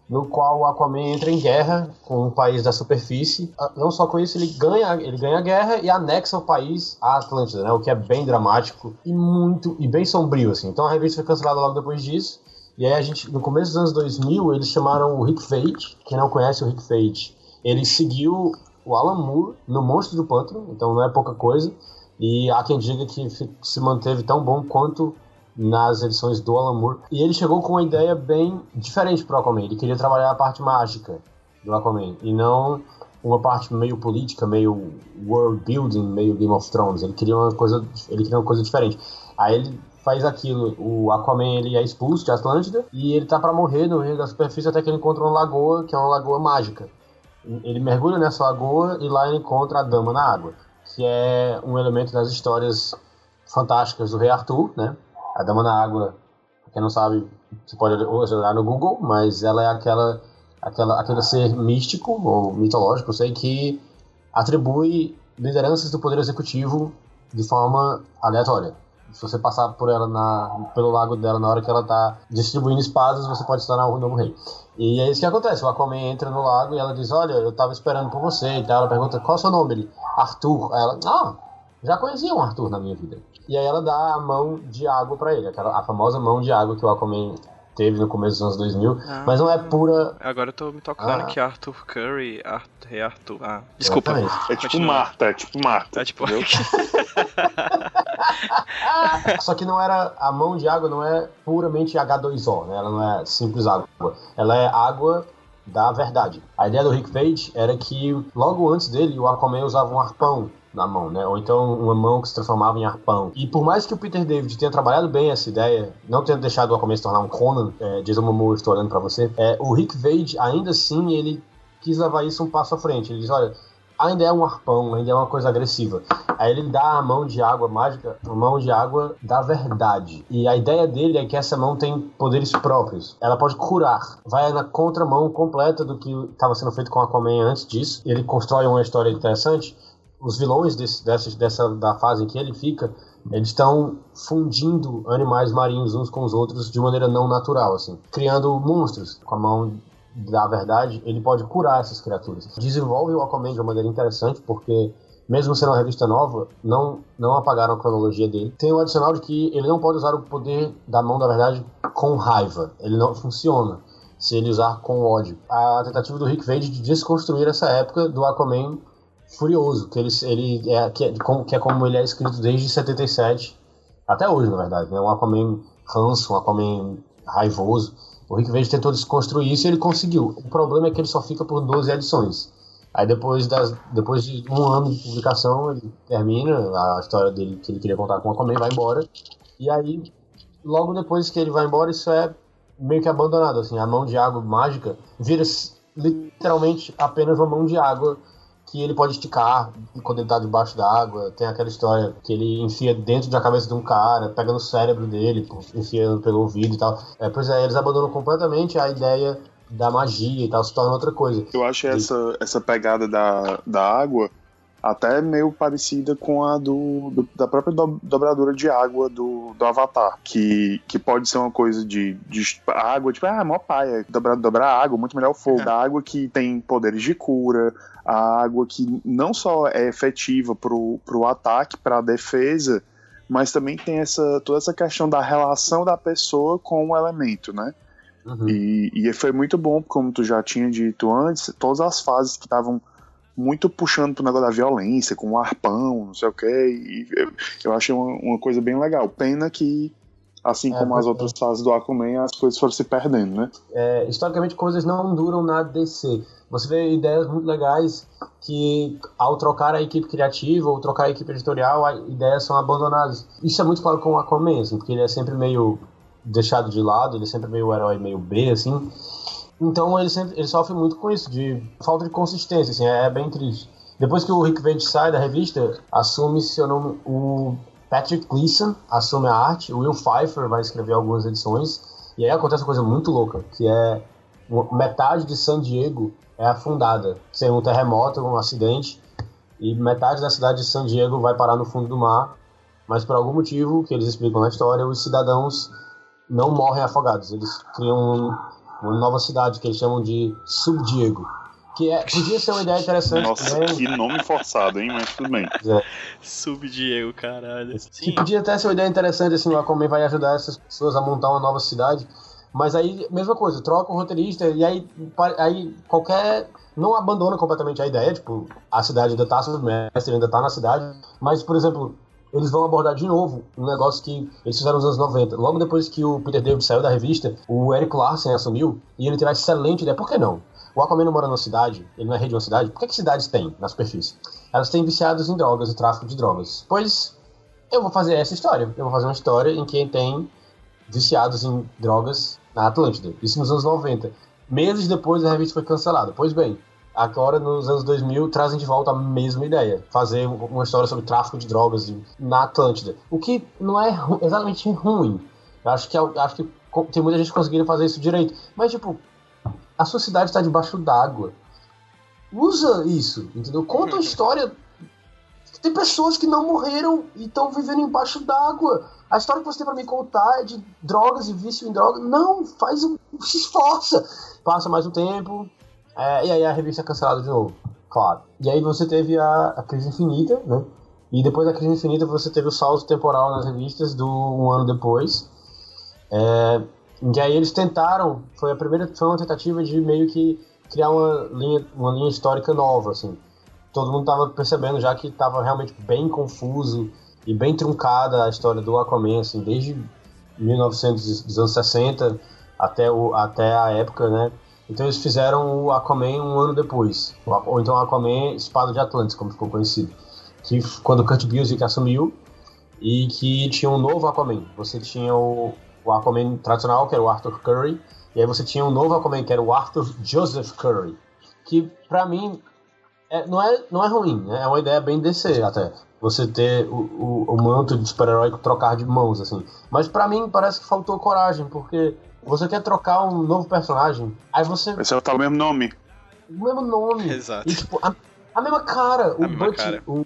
no qual o Aquaman entra em guerra com um país da superfície. Ah, Não só com isso, ele ganha, ele ganha a guerra e anexa o país à Atlântida, né? O que é bem dramático e muito e bem sombrio assim. Então a revista foi cancelada logo depois disso. E aí a gente, no começo dos anos 2000, eles chamaram o Rick Fate. Quem não conhece o Rick Fate, ele seguiu o Alan Moore no Monstro do Pântano, então não é pouca coisa. E há quem diga que se manteve tão bom quanto nas edições do Alan Moore. E ele chegou com uma ideia bem diferente pro Aquaman. Ele queria trabalhar a parte mágica do Aquaman e não uma parte meio política, meio world building, meio Game of Thrones. Ele queria uma coisa, ele queria uma coisa diferente. Aí ele faz aquilo, o Aquaman ele é expulso de Atlântida e ele tá pra morrer no rio da superfície até que ele encontra uma lagoa, que é uma lagoa mágica. Ele mergulha nessa lagoa e lá ele encontra a Dama na Água, que é um elemento das histórias fantásticas do Rei Arthur, né? A Dama na Água, quem não sabe, você pode olhar no Google, mas ela é aquela, aquela, aquele ser místico ou mitológico, sei, que atribui lideranças do poder executivo de forma aleatória. Se você passar por ela na, pelo lago dela na hora que ela tá distribuindo espadas, você pode se tornar o novo rei. E é isso que acontece. O Aquaman entra no lago e ela diz: Olha, eu tava esperando por você. E tal. Ela pergunta: Qual é o seu nome? Ele: Arthur. Aí ela: Ah, já conhecia um Arthur na minha vida. E aí ela dá a mão de água pra ele, aquela, a famosa mão de água que o Aquaman teve no começo dos anos 2000, mas não é pura... Agora eu tô me tocando Ah. que Arthur Curry. Arthur, Rei Arthur. Ah, desculpa. Exatamente. É tipo Continua. Marta, é tipo Marta. É tipo. Só que não era. A mão de água não é puramente H2O, né? Ela não é simples água. Ela é água da verdade. A ideia do Rick Page era que logo antes dele o Aquaman usava um arpão na mão, né? Ou então uma mão que se transformava em arpão. E por mais que o Peter David tenha trabalhado bem essa ideia, não tendo deixado o Aquaman se tornar um Conan, é, Jason Momoa, estou olhando pra você, é, o Rick Page ainda assim ele quis levar isso um passo à frente. Ele diz, olha, ainda é um arpão, ainda é uma coisa agressiva. Aí ele dá a mão de água mágica, a mão de água da verdade. E a ideia dele é que essa mão tem poderes próprios. Ela pode curar. Vai na contramão completa do que estava sendo feito com Aquaman antes disso. Ele constrói uma história interessante. Os vilões desse, dessa, dessa, da fase em que ele fica, eles estão fundindo animais marinhos uns com os outros de maneira não natural, assim. Criando monstros com a mão da verdade, ele pode curar essas criaturas. Desenvolve o Aquaman de uma maneira interessante, porque mesmo sendo uma revista nova, não, não apagaram a cronologia dele. Tem o adicional de que ele não pode usar o poder da mão da verdade com raiva. Ele não funciona se ele usar com ódio. A tentativa do Rick Vade de desconstruir essa época do Aquaman furioso, que ele, ele é, que, é, como- que é como ele é escrito desde 77, até hoje, na verdade. Né? Um Aquaman ranço, um Aquaman raivoso. O Rick Vade tentou desconstruir isso e ele conseguiu. O problema é que ele só fica por 12 edições. Aí depois, das, depois de um ano de publicação, ele termina a história dele que ele queria contar com o Aquaman, vai embora. E aí, logo depois que ele vai embora, isso é meio que abandonado. Assim, a mão de água mágica vira literalmente apenas uma mão de água que ele pode esticar quando ele tá debaixo d'água. Tem aquela história que ele enfia dentro da cabeça de um cara, pega no cérebro dele, enfia pelo ouvido e tal. É, pois é, eles abandonam completamente a ideia da magia e tal, se torna outra coisa. Eu acho essa, essa pegada da, da água até meio parecida com a do, do- da própria do- dobradura de água do, do Avatar, que, que pode ser uma coisa de, de água, tipo, ah, mó paia, dobrar, dobrar água, muito melhor o fogo. Da água que tem poderes de cura, a água que não só é efetiva pro, pro ataque, pra defesa, mas também tem essa, toda essa questão da relação da pessoa com o elemento, né? Uhum. E, e foi muito bom, como tu já tinha dito antes, todas as fases que estavam muito puxando pro negócio da violência, com o arpão, não sei o que, eu, eu achei uma, uma coisa bem legal. Pena que, assim É, como as é. outras fases do Aquaman, as coisas foram se perdendo, né? É, historicamente, coisas não duram na DC. Você vê ideias muito legais que, ao trocar a equipe criativa ou trocar a equipe editorial, as ideias são abandonadas. Isso é muito claro com o Aquaman, assim, porque ele é sempre meio deixado de lado, ele é sempre meio herói, meio B, assim. Então ele, sempre, ele sofre muito com isso, de falta de consistência, assim, é, bem triste. Depois que o Rick Vade sai da revista, assume seu nome o Patrick Gleason, assume a arte, Will Pfeiffer vai escrever algumas edições, e aí acontece uma coisa muito louca, que é metade de San Diego é afundada, sem um terremoto, um acidente, e metade da cidade de San Diego vai parar no fundo do mar, mas por algum motivo, que eles explicam na história, os cidadãos não morrem afogados, eles criam um- uma nova cidade que eles chamam de Sub-Diego, que é, podia ser uma ideia interessante Nossa, também, que nome forçado, hein? Mas tudo bem. Sub Diego, caralho. Que Sim, podia até ser uma ideia interessante, assim, o Aquaman vai ajudar essas pessoas a montar uma nova cidade. Mas aí, mesma coisa, troca o roteirista e aí, aí qualquer. Não abandona completamente a ideia, tipo, a cidade ainda tá submersa, ainda tá na cidade. Mas, por exemplo, eles vão abordar de novo um negócio que eles fizeram nos anos 90. Logo depois que o Peter David saiu da revista, o Eric Larsen assumiu e ele teve a excelente ideia. Por que não? O Aquaman não mora numa cidade, ele não é rei de uma cidade. Por que, que cidades têm na superfície? Elas têm viciados em drogas e tráfico de drogas. Pois eu vou fazer essa história. Eu vou fazer uma história em que tem viciados em drogas na Atlântida. Isso nos anos 90. Meses depois a revista foi cancelada. Pois bem, agora nos anos 2000 trazem de volta a mesma ideia. Fazer uma história sobre tráfico de drogas na Atlântida. O que não é exatamente ruim. Eu acho que, eu acho que tem muita gente conseguindo fazer isso direito. Mas, tipo, a sua cidade está debaixo d'água. Usa isso, entendeu? Conta a história tem pessoas que não morreram e estão vivendo embaixo d'água. A história que você tem pra me contar é de drogas e vício em drogas. Não, faz um. se esforça. Passa mais um tempo, é, e aí a revista é cancelada de novo. Claro. E aí você teve a, a Crise Infinita, né? E depois da Crise Infinita você teve o salto temporal nas revistas do um ano depois. É, Que aí eles tentaram, foi a primeira, foi uma tentativa de meio que criar uma linha, uma linha histórica nova, assim. Todo mundo tava percebendo já que tava realmente bem confuso e bem truncada a história do Aquaman, assim, desde 1900 dos anos 60 até, o, até a época, né? Então eles fizeram o Aquaman um ano depois, ou, então Aquaman Espada de Atlantis, como ficou conhecido, que quando Kurt Busiek assumiu e que tinha um novo Aquaman. Você tinha o, o Aquaman tradicional, que era o Arthur Curry, e aí você tinha um novo Aquaman, que era o Arthur Joseph Curry, que pra mim é- não, é, não é ruim, né? é uma ideia bem DC até. Você ter o, o, o manto de super-herói trocar de mãos, assim. Mas pra mim parece que faltou coragem, porque você quer trocar um novo personagem, aí você. Esse é o tal mesmo nome. O mesmo nome. Exato. E tipo, a, a mesma cara. O mesma Butch, cara. O,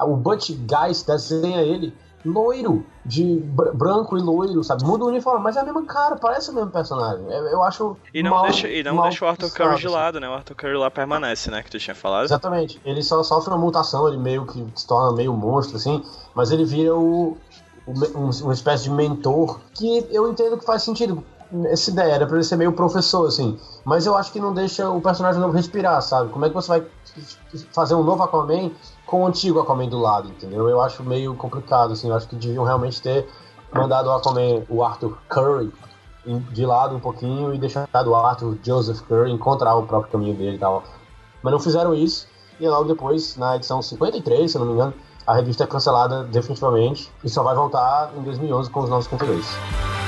o Butch Guys desenha ele loiro, de br- branco e loiro, sabe? Muda o uniforme, mas é a mesma cara, parece o mesmo personagem. Eu, eu acho. E não, mal- deixa, e não deixa o Arthur Curry de assim. lado, né? O Arthur Curry lá permanece, né? Que tu tinha falado. Exatamente. Ele só sofre uma mutação, ele meio que se torna meio monstro, assim, mas ele vira o, o um- uma espécie de mentor que eu entendo que faz sentido. Essa ideia era pra ele ser meio professor, assim. Mas eu acho que não deixa o personagem novo respirar, sabe? Como é que você vai fazer um novo Aquaman com o antigo Aquaman do lado, entendeu? Eu acho meio complicado, assim. Eu acho que deviam realmente ter mandado o Aquaman, o Arthur Curry, de lado um pouquinho e deixado o Arthur Joseph Curry encontrar o próprio caminho dele e tal. Mas não fizeram isso, e logo depois, na edição 53, se não me engano, a revista é cancelada definitivamente e só vai voltar em 2011 com os novos 52.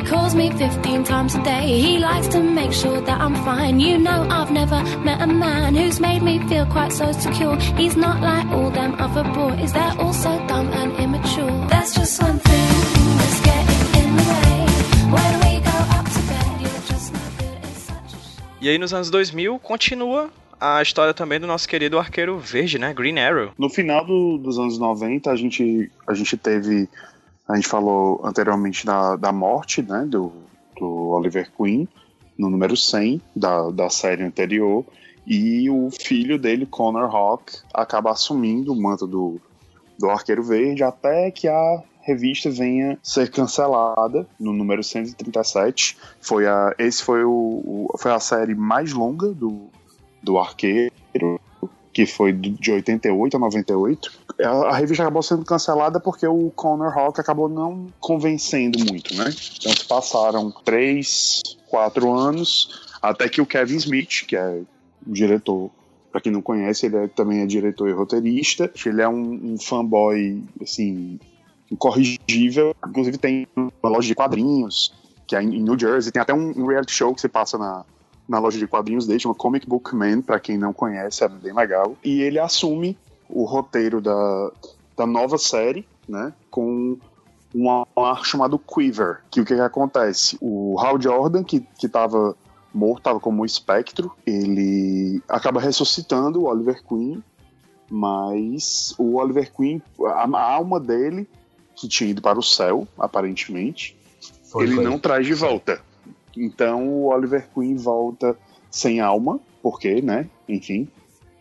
He calls me 15 times a day. He likes to make sure that I'm fine. You know, I've never met a man who's made me feel quite so secure. He's not like all them other boys, they're all so dumb and immature. There's just one thing that's getting in the way. When we go up to bed, you're just no good. It's such a shame. E aí nos anos 2000 continua a história também do nosso querido arqueiro verde, né? Green Arrow. No final do- dos anos 90, a gente, a gente teve. A gente falou anteriormente da, da morte né, do, do Oliver Queen, no número 100 da, da série anterior. E o filho dele, Connor Hawk, acaba assumindo o manto do, do Arqueiro Verde até que a revista venha ser cancelada no número 137. Foi a, esse foi, o, o- foi a série mais longa do, do Arqueiro, que foi de 88 a 98. A, revista acabou sendo cancelada porque o Connor Hawk acabou não convencendo muito, né? Então se passaram três, quatro anos até que o Kevin Smith, que é o diretor Pra quem não conhece, ele é- também é diretor e roteirista. Ele é um, um fanboy, assim, incorrigível. Inclusive tem uma loja de quadrinhos, que é em New Jersey. Tem até um reality show que se passa na, na loja de quadrinhos dele, chama Comic Book Man, pra quem não conhece, é bem legal. E ele assume o roteiro da, da nova série, né, com um ar chamado Quiver, que o que, que acontece? O Hal Jordan, que, que tava morto, tava como um espectro, ele acaba ressuscitando o Oliver Queen, mas o Oliver Queen, a, a alma dele, que tinha ido para o céu, aparentemente, Foi, ele foi. não traz de volta. Então o Oliver Queen volta sem alma, porque, né? Enfim.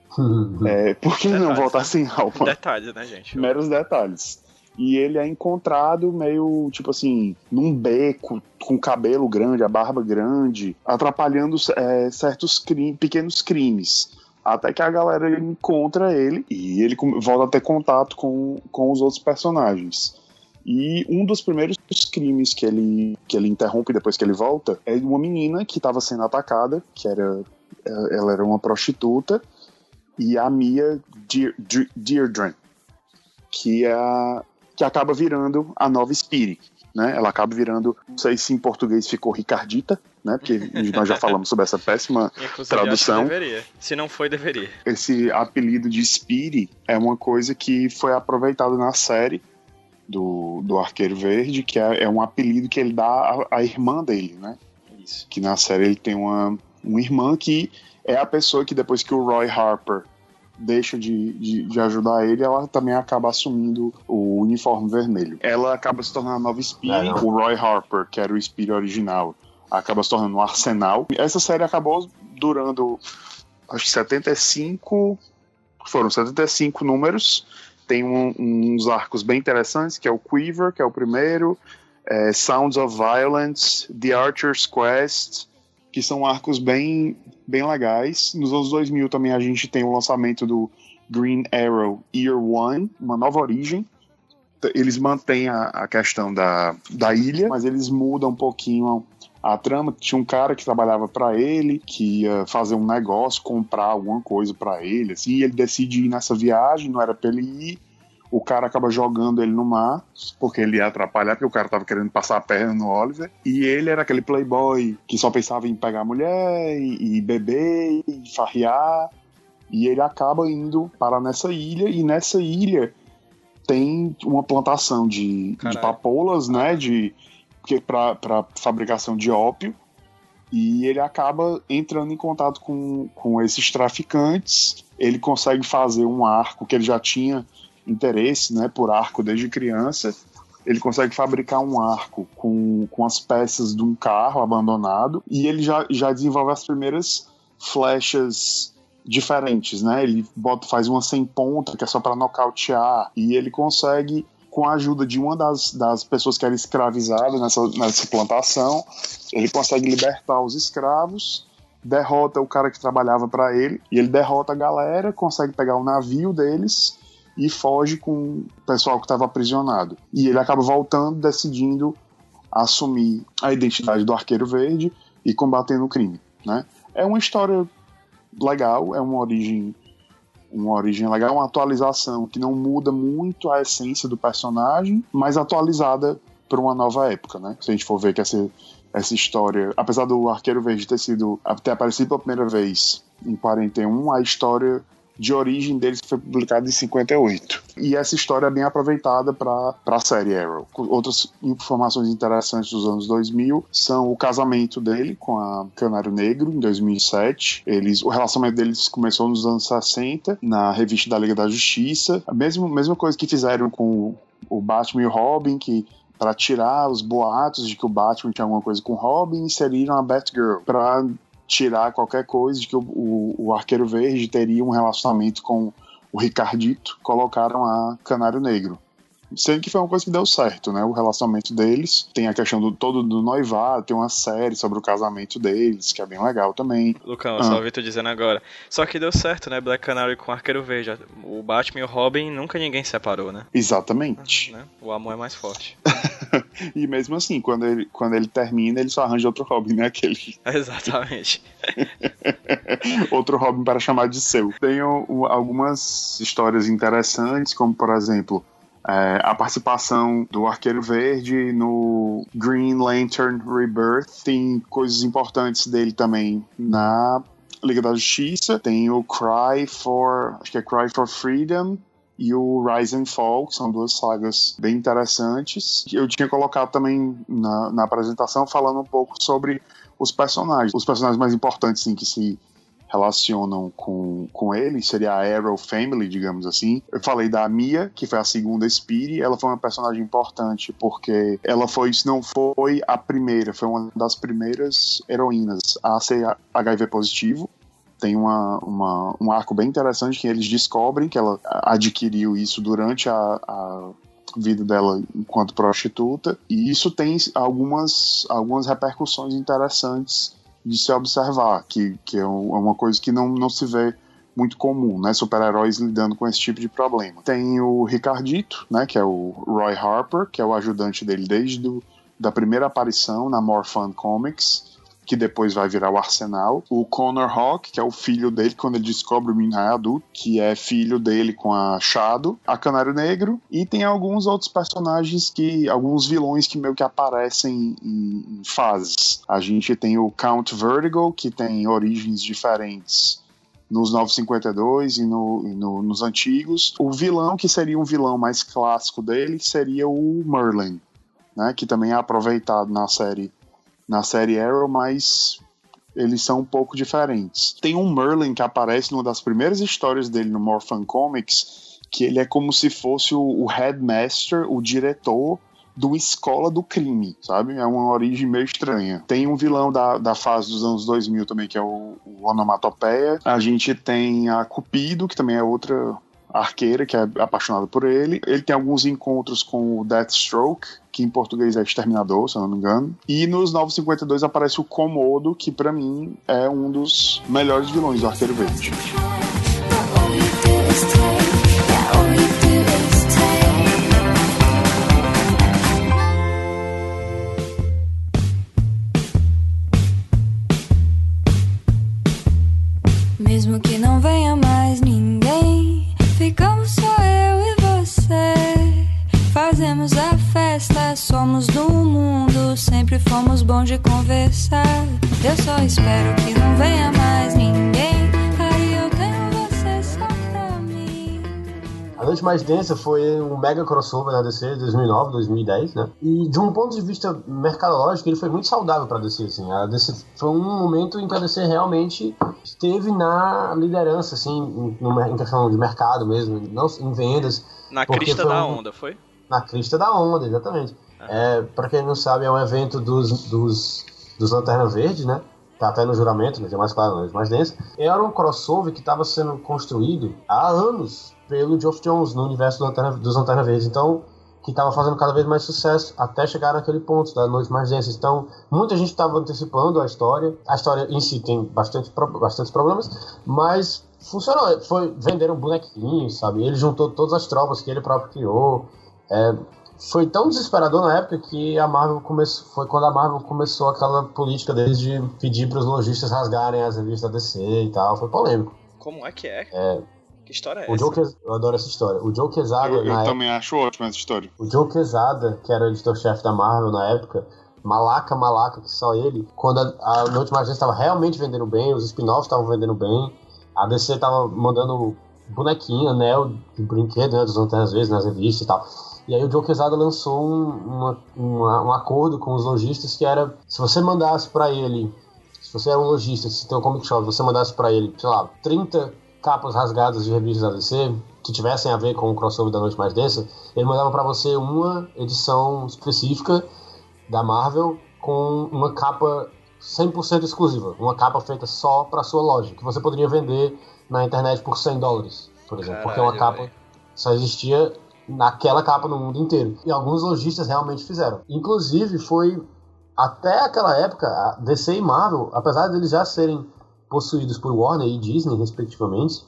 É, por que não voltar né? sem alma? Detalhes, né, gente? Meros detalhes. E ele é encontrado meio, tipo assim, num beco, com cabelo grande, a barba grande, atrapalhando é, certos cri- pequenos crimes. Até que a galera encontra ele e ele volta a ter contato com, com os outros personagens. E um dos primeiros crimes que ele, que ele interrompe depois que ele volta é uma menina que estava sendo atacada, que era. Ela era uma prostituta, e a Mia Deirdre, que é a, que acaba virando a nova Spirit, né? Ela acaba virando, não sei se em português ficou Ricardita, né? Porque nós já falamos sobre essa péssima Inclusive, tradução. deveria. Se não foi, deveria. Esse apelido de Spirit é uma coisa que foi aproveitada na série do, do Arqueiro Verde, que é, é um apelido que ele dá à, à irmã dele, né? Isso. Que na série ele tem uma, uma irmã que é a pessoa que depois que o Roy Harper deixa de, de, de ajudar ele, ela também acaba assumindo o uniforme vermelho. Ela acaba se tornando a nova não. o Roy Harper, que era o Speed original, acaba se tornando um arsenal. Essa série acabou durando, acho que 75, foram 75 números. Tem um- uns arcos bem interessantes, que é o Quiver, que é o primeiro, é, Sounds of Violence, The Archer's Quest, que são arcos bem, bem legais. Nos anos 2000 também a gente tem o lançamento do Green Arrow Year One, uma nova origem. Eles mantêm a, a questão da, da ilha, mas eles mudam um pouquinho a trama. Tinha um cara que trabalhava para ele, que ia fazer um negócio, comprar alguma coisa para ele, assim, e ele decide ir nessa viagem, não era pra ele ir. O cara acaba jogando ele no mar, porque ele ia atrapalhar, porque o cara tava querendo passar a perna no Oliver. E ele era aquele playboy que só pensava em pegar mulher e, e beber e farrear. E ele acaba indo parar nessa ilha, e nessa ilha tem uma plantação de, de papoulas, né? De, que para fabricação de ópio. E ele acaba entrando em contato com, com esses traficantes. Ele consegue fazer um arco que ele já tinha interesse né, por arco desde criança. Ele consegue fabricar um arco com, com as peças de um carro abandonado. E ele já, já desenvolve as primeiras flechas diferentes, né? Ele bota, faz uma sem ponta, que é só para nocautear, e ele consegue, com a ajuda de uma das, das pessoas que era escravizada nessa, nessa plantação, ele consegue libertar os escravos, derrota o cara que trabalhava para ele, e ele derrota a galera, consegue pegar o navio deles e foge com o pessoal que estava aprisionado. E ele acaba voltando, decidindo assumir a identidade do Arqueiro Verde e combatendo o crime, né? É uma história legal, é uma origem uma origem legal, uma atualização que não muda muito a essência do personagem, mas atualizada para uma nova época, né? Se a gente for ver que essa, essa história, apesar do Arqueiro Verde ter sido ter aparecido pela primeira vez em 41, a história de origem deles foi publicada em 58. E essa história é bem aproveitada para a série Arrow. Outras informações interessantes dos anos 2000 são o casamento dele com a Canário Negro em 2007. Eles, o relacionamento deles começou nos anos 60 na revista da Liga da Justiça. A mesma, mesma coisa que fizeram com o Batman e o Robin, que para tirar os boatos de que o Batman tinha alguma coisa com o Robin, inseriram a Batgirl para tirar qualquer coisa de que o, o, o Arqueiro Verde teria um relacionamento com o Ricardito, colocaram a Canário Negro. Sendo que foi uma coisa que deu certo, né? O relacionamento deles. Tem a questão do todo do noivado, tem uma série sobre o casamento deles, que é bem legal também. Lucão, Ah. só ouvi tu dizendo agora. Só que deu certo, né? Black Canary com Arqueiro Verde. O Batman e o Robin nunca ninguém separou, né? Exatamente. Né? O amor é mais forte. E mesmo assim, quando ele, quando ele termina, ele só arranja outro Robin, né? Aquele Exatamente. outro Robin para chamar de seu. Uh, algumas histórias interessantes, como por exemplo. é, a participação do Arqueiro Verde no Green Lantern Rebirth. Tem coisas importantes dele também na Liga da Justiça. Tem o Cry for. Acho que é Cry for Freedom. E o Rise and Fall, que são duas sagas bem interessantes. Eu tinha colocado também na, na apresentação falando um pouco sobre os personagens. Os personagens mais importantes sim, que se relacionam com, com ele seria a Arrow Family, digamos assim. Eu falei da Mia, que foi a segunda Speedy. Ela foi uma personagem importante porque ela foi, se não foi a primeira, foi uma das primeiras heroínas a ser HIV positivo tem uma, uma, um arco bem interessante que eles descobrem que ela adquiriu isso durante a, a vida dela enquanto prostituta e isso tem algumas, algumas repercussões interessantes de se observar que, que é uma coisa que não, não se vê muito comum, né? Super-heróis lidando com esse tipo de problema. Tem o Ricardito, né? Que é o Roy Harper, que é o ajudante dele desde do, da primeira aparição na More Fun Comics que depois vai virar o Arsenal. O Connor Hawk, que é o filho dele, quando ele descobre o Minhai adulto, que é filho dele com a Shadow, a Canário Negro, e tem alguns outros personagens que. alguns vilões que meio que aparecem em, em fases. A gente tem o Count Vertigo, que tem origens diferentes nos 952 e, no, e no, nos antigos. O vilão, que seria um vilão mais clássico dele, seria o Merlin, né, que também é aproveitado na série na série Arrow, mas eles são um pouco diferentes. Tem um Merlin que aparece numa das primeiras histórias dele no Morphin Comics, que ele é como se fosse o, o headmaster, o diretor do Escola do Crime, sabe? É uma origem meio estranha. Tem um vilão da, da fase dos anos 2000 também, que é o, o Onomatopeia. A gente tem a Cupido, que também é outra arqueira, que é apaixonada por ele. Ele tem alguns encontros com o Deathstroke, que em português é Exterminador, se eu não me engano. E nos 952 aparece o Komodo, que pra mim é um dos melhores vilões do Arqueiro Verde. Conversar. Eu só espero que não venha mais ninguém. Aí eu tenho você só pra mim. A Noite Mais Densa foi um mega crossover na DC de 2009, 2010, né? E de um ponto de vista mercadológico, ele foi muito saudável pra DC, assim. A DC foi um momento em que a DC realmente esteve na liderança, assim, em, questão de mercado mesmo, não em vendas. Na crista da um- onda, foi? Na crista da onda, exatamente. É, pra quem não sabe, é um evento dos, dos, dos Lanterna Verde, né? Tá até no juramento, mas é mais claro, mas mais denso. Era um crossover que estava sendo construído há anos pelo Geoff Jones no universo do Lanterna, dos Lanterna Verdes. Então, que estava fazendo cada vez mais sucesso até chegar naquele ponto da noite mais densa. Então, muita gente estava antecipando a história. A história em si tem bastante, bastantes problemas, mas funcionou. Foi, venderam bonequinhos, sabe? Ele juntou todas as tropas que ele próprio criou. É, foi tão desesperador na época que a Marvel começou, foi quando a Marvel começou aquela política deles de pedir para os lojistas rasgarem as revistas da DC e tal. Foi polêmico. Como é que é? É, Que história é o essa? Joe Quez- eu adoro essa história. O Joe Quesada, Eu, eu época, também acho ótima essa história. o Joe Quesada, que era o editor-chefe da Marvel na época, malaca, malaca, que só ele, quando a, a Noite Magenta estava realmente vendendo bem, os spin-offs estavam vendendo bem, a DC estava mandando bonequinho, anel de brinquedo, né, dos Lanternas Vezes nas revistas e tal. E aí o Joe Quesada lançou um, uma- uma- um acordo com os lojistas que era, se você mandasse para ele, se você é um lojista, se tem um comic shop, você mandasse para ele, sei lá, 30 capas rasgadas de revistas da DC que tivessem a ver com o crossover da Noite Mais Densa, ele mandava para você uma edição específica da Marvel com uma capa 100% exclusiva, uma capa feita só para sua loja, que você poderia vender na internet por 100 dólares, por exemplo, porque uma Caralho, capa velho. só existia naquela capa no mundo inteiro. E alguns lojistas realmente fizeram. Inclusive, foi até aquela época, DC e Marvel, apesar de eles já serem possuídos por Warner e Disney, respectivamente,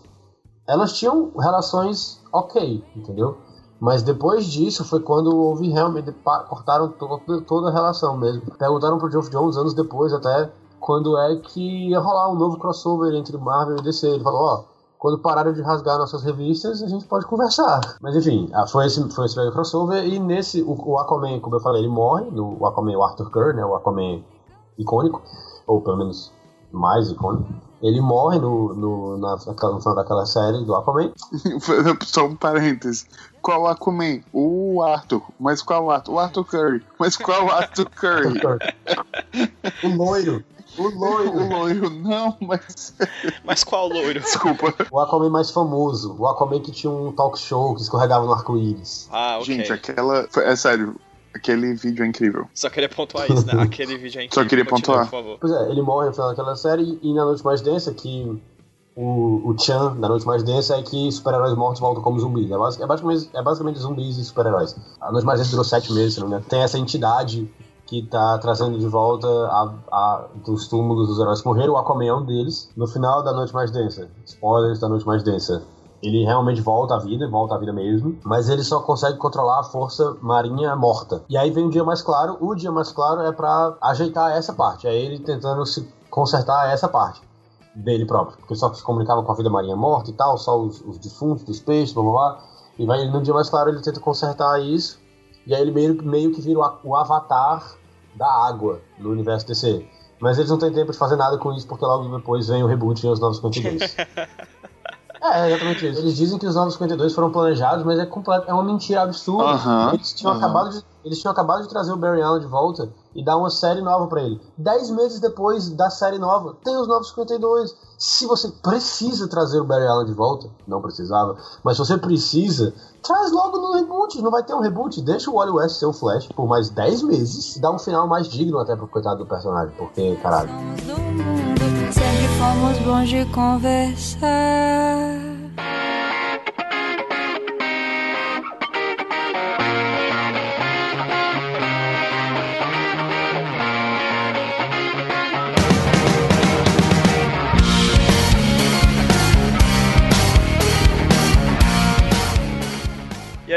elas tinham relações ok, entendeu? Mas depois disso foi quando houve realmente. cortaram to- toda a relação mesmo. Perguntaram pro Geoff Jones anos depois, até quando é que ia rolar um novo crossover entre Marvel e DC. Ele falou: ó, quando pararem de rasgar nossas revistas, a gente pode conversar. Mas enfim, ah, foi esse, foi esse mega crossover. E nesse, o, o Aquaman, como eu falei, ele morre. O Aquaman, o Arthur Curry, né? O Aquaman icônico, ou pelo menos mais icônico. Ele morre no, no, na, no final daquela série do Aquaman. Só um parênteses. Qual Aquaman? O Arthur. Mas qual Arthur? O Arthur Curry. Mas qual Arthur Curry? o loiro. O loiro. O loiro, não, mas. Mas qual loiro? Desculpa. O Aquaman mais famoso. O Aquaman que tinha um talk show que escorregava no arco-íris. Ah, ok. Gente, aquela. É sério, aquele vídeo é incrível. Só queria pontuar isso, né? Aquele vídeo é incrível. Só queria Continua, pontuar. Por favor. Pois é, ele morre no final daquela série e na Noite Mais Densa que o, o Chan da Noite Mais Densa é que super-heróis mortos voltam como zumbis. É, basic- é basicamente, é basicamente zumbis e super-heróis. A Noite Mais Densa durou sete meses, engano. Tem essa entidade que tá trazendo de volta a, a- dos túmulos dos heróis que morreram. O Aquaman é um deles. No final da Noite Mais Densa, spoilers da Noite Mais Densa, ele realmente volta à vida, volta à vida mesmo, mas ele só consegue controlar a força marinha morta. E aí vem o dia mais claro. O dia mais claro é pra ajeitar essa parte. É ele tentando se consertar essa parte dele próprio, porque só se comunicava com a vida marinha morta e tal, só os, os defuntos dos peixes, blá blá blá. E vai no dia mais claro ele tenta consertar isso. E aí ele meio, meio que vira o, o avatar da água no universo DC. Mas eles não têm tempo de fazer nada com isso, porque logo depois vem o reboot e os novos 52. É, exatamente isso. Eles dizem que os 952 foram planejados, mas é, completo, é uma mentira absurda. Aham, eles, tinham aham. acabado de, eles tinham acabado de trazer o Barry Allen de volta e dar uma série nova pra ele. Dez meses depois da série nova, tem os 952. Se você precisa trazer o Barry Allen de volta, não precisava, mas se você precisa, traz logo no reboot. Não vai ter um reboot. Deixa o Wally West ser o Flash por mais 10 meses. Dá um final mais digno até pro coitado do personagem, porque, caralho. Fomos bons de conversar.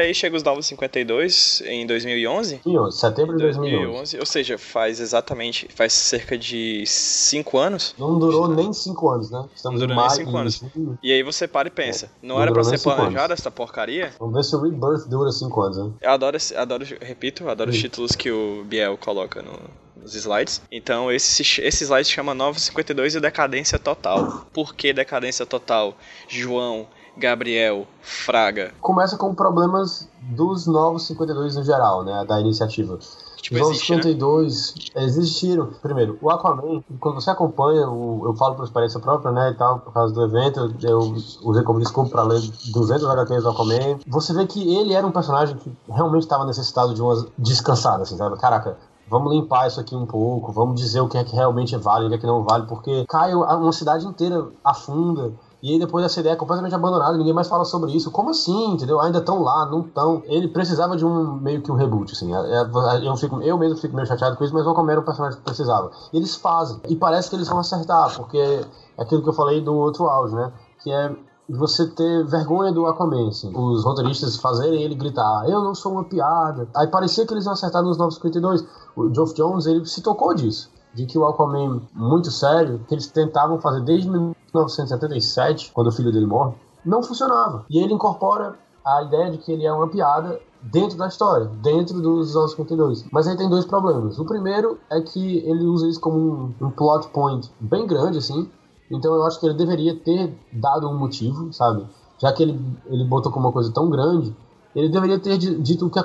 Aí chega os Novos 52 em 2011. Sim, setembro de 2011. 2011, ou seja, faz exatamente, faz cerca de 5 anos. Não durou nem 5 anos, né? Não Estamos durou em nem maio 5 de anos. 2000. E aí você para e pensa, não Não era pra durou ser planejada essa porcaria? Vamos ver se o Rebirth dura 5 anos, né? Eu adoro, esse- adoro repito, adoro os títulos que o Biel coloca no- nos slides. Então esse, esse slide se chama 952 e Decadência Total. Por que Decadência Total? João, Gabriel, Fraga. Começa com problemas dos novos 52 no geral, né? Da iniciativa. Tipo, Os novos existe, né? 52 existiram. Primeiro, o Aquaman, quando você acompanha, o- eu falo por experiência própria, né, e tal, por causa do evento, eu usei como desculpa para ler 200 HQs do Aquaman. Você vê que ele era um personagem que realmente estava necessitado de uma descansada, assim, sabe? Caraca, Vamos limpar isso aqui um pouco, vamos dizer o que é que realmente vale e o que é que não vale, porque cai uma cidade inteira afunda. E aí depois essa ideia é completamente abandonada, ninguém mais fala sobre isso. Como assim, entendeu? Ainda estão lá, não estão. Ele precisava de um meio que um reboot, assim. É- é- Eu, fico, eu mesmo fico meio chateado com isso, mas o Aquaman era um personagem que precisava. E eles fazem. E parece que eles vão acertar, porque é aquilo que eu falei do outro áudio, né? Que é você ter vergonha do Aquaman, assim. Os roteiristas fazerem ele gritar, eu não sou uma piada. Aí parecia que eles iam acertar nos 952. O Geoff Jones, ele se tocou disso. De que o Aquaman, muito sério, que eles tentavam fazer desde 1977, quando o filho dele morre, não funcionava. E ele incorpora a ideia de que ele é uma piada dentro da história, dentro dos 952. Mas aí tem dois problemas. O primeiro é que ele usa isso como um, um plot point bem grande, assim. Então eu acho que ele deveria ter dado um motivo, sabe? Já que ele, ele botou como uma coisa tão grande, ele deveria ter di- dito o que,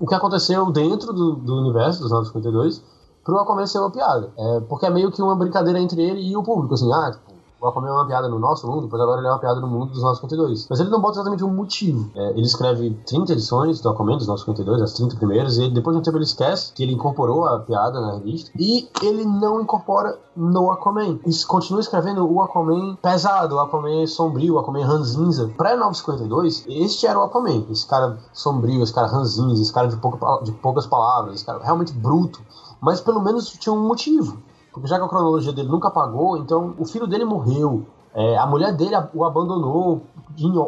o que aconteceu dentro do, do universo dos 952 pro Aquaman ser uma piada. É, porque é meio que uma brincadeira entre ele e o público, assim, ah, tipo, o Aquaman é uma piada no nosso mundo, pois agora ele é uma piada no mundo dos 952. Mas ele não bota exatamente um motivo. É, ele escreve 30 edições do Aquaman dos 952, as 30 primeiras, e depois de um tempo ele esquece que ele incorporou a piada na revista, e ele não incorpora no Aquaman. Isso continua escrevendo o Aquaman pesado, o Aquaman sombrio, o Aquaman ranzinza. Pré-952, este era o Aquaman. Esse cara sombrio, esse cara ranzinza, esse cara de, pouca, de poucas palavras, esse cara realmente bruto. Mas pelo menos tinha um motivo. Porque já que a cronologia dele nunca apagou, então o filho dele morreu. É, a mulher dele o abandonou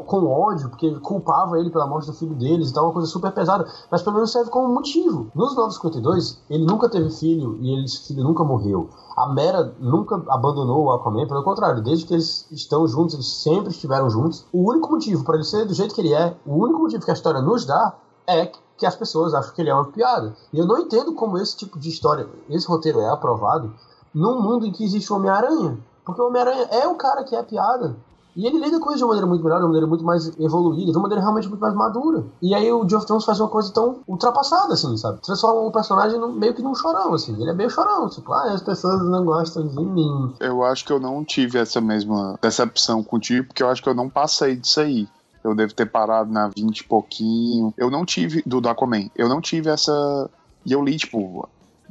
com ódio, porque culpava ele pela morte do filho deles, então é uma coisa super pesada. Mas pelo menos serve como motivo. Nos 952, ele nunca teve filho e ele, filho nunca morreu. A Mera nunca abandonou o Aquaman, pelo contrário, desde que eles estão juntos, eles sempre estiveram juntos. O único motivo para ele ser do jeito que ele é, o único motivo que a história nos dá é que as pessoas acham que ele é uma piada. E eu não entendo como esse tipo de história, esse roteiro é aprovado num mundo em que existe o Homem-Aranha. Porque o Homem-Aranha é o cara que é a piada. E ele lida com isso de uma maneira muito melhor, de uma maneira muito mais evoluída, de uma maneira realmente muito mais madura. E aí o Geoff Jones faz uma coisa tão ultrapassada, assim, sabe? Transforma o personagem num- meio que num chorão, assim. Ele é meio chorão, tipo, ah, as pessoas não gostam de mim. Eu acho que eu não tive essa mesma decepção contigo, porque eu acho que eu não passei disso aí. Eu devo ter parado na 20 e pouquinho. Eu não tive, do do Aquaman, eu não tive essa. E eu li, tipo,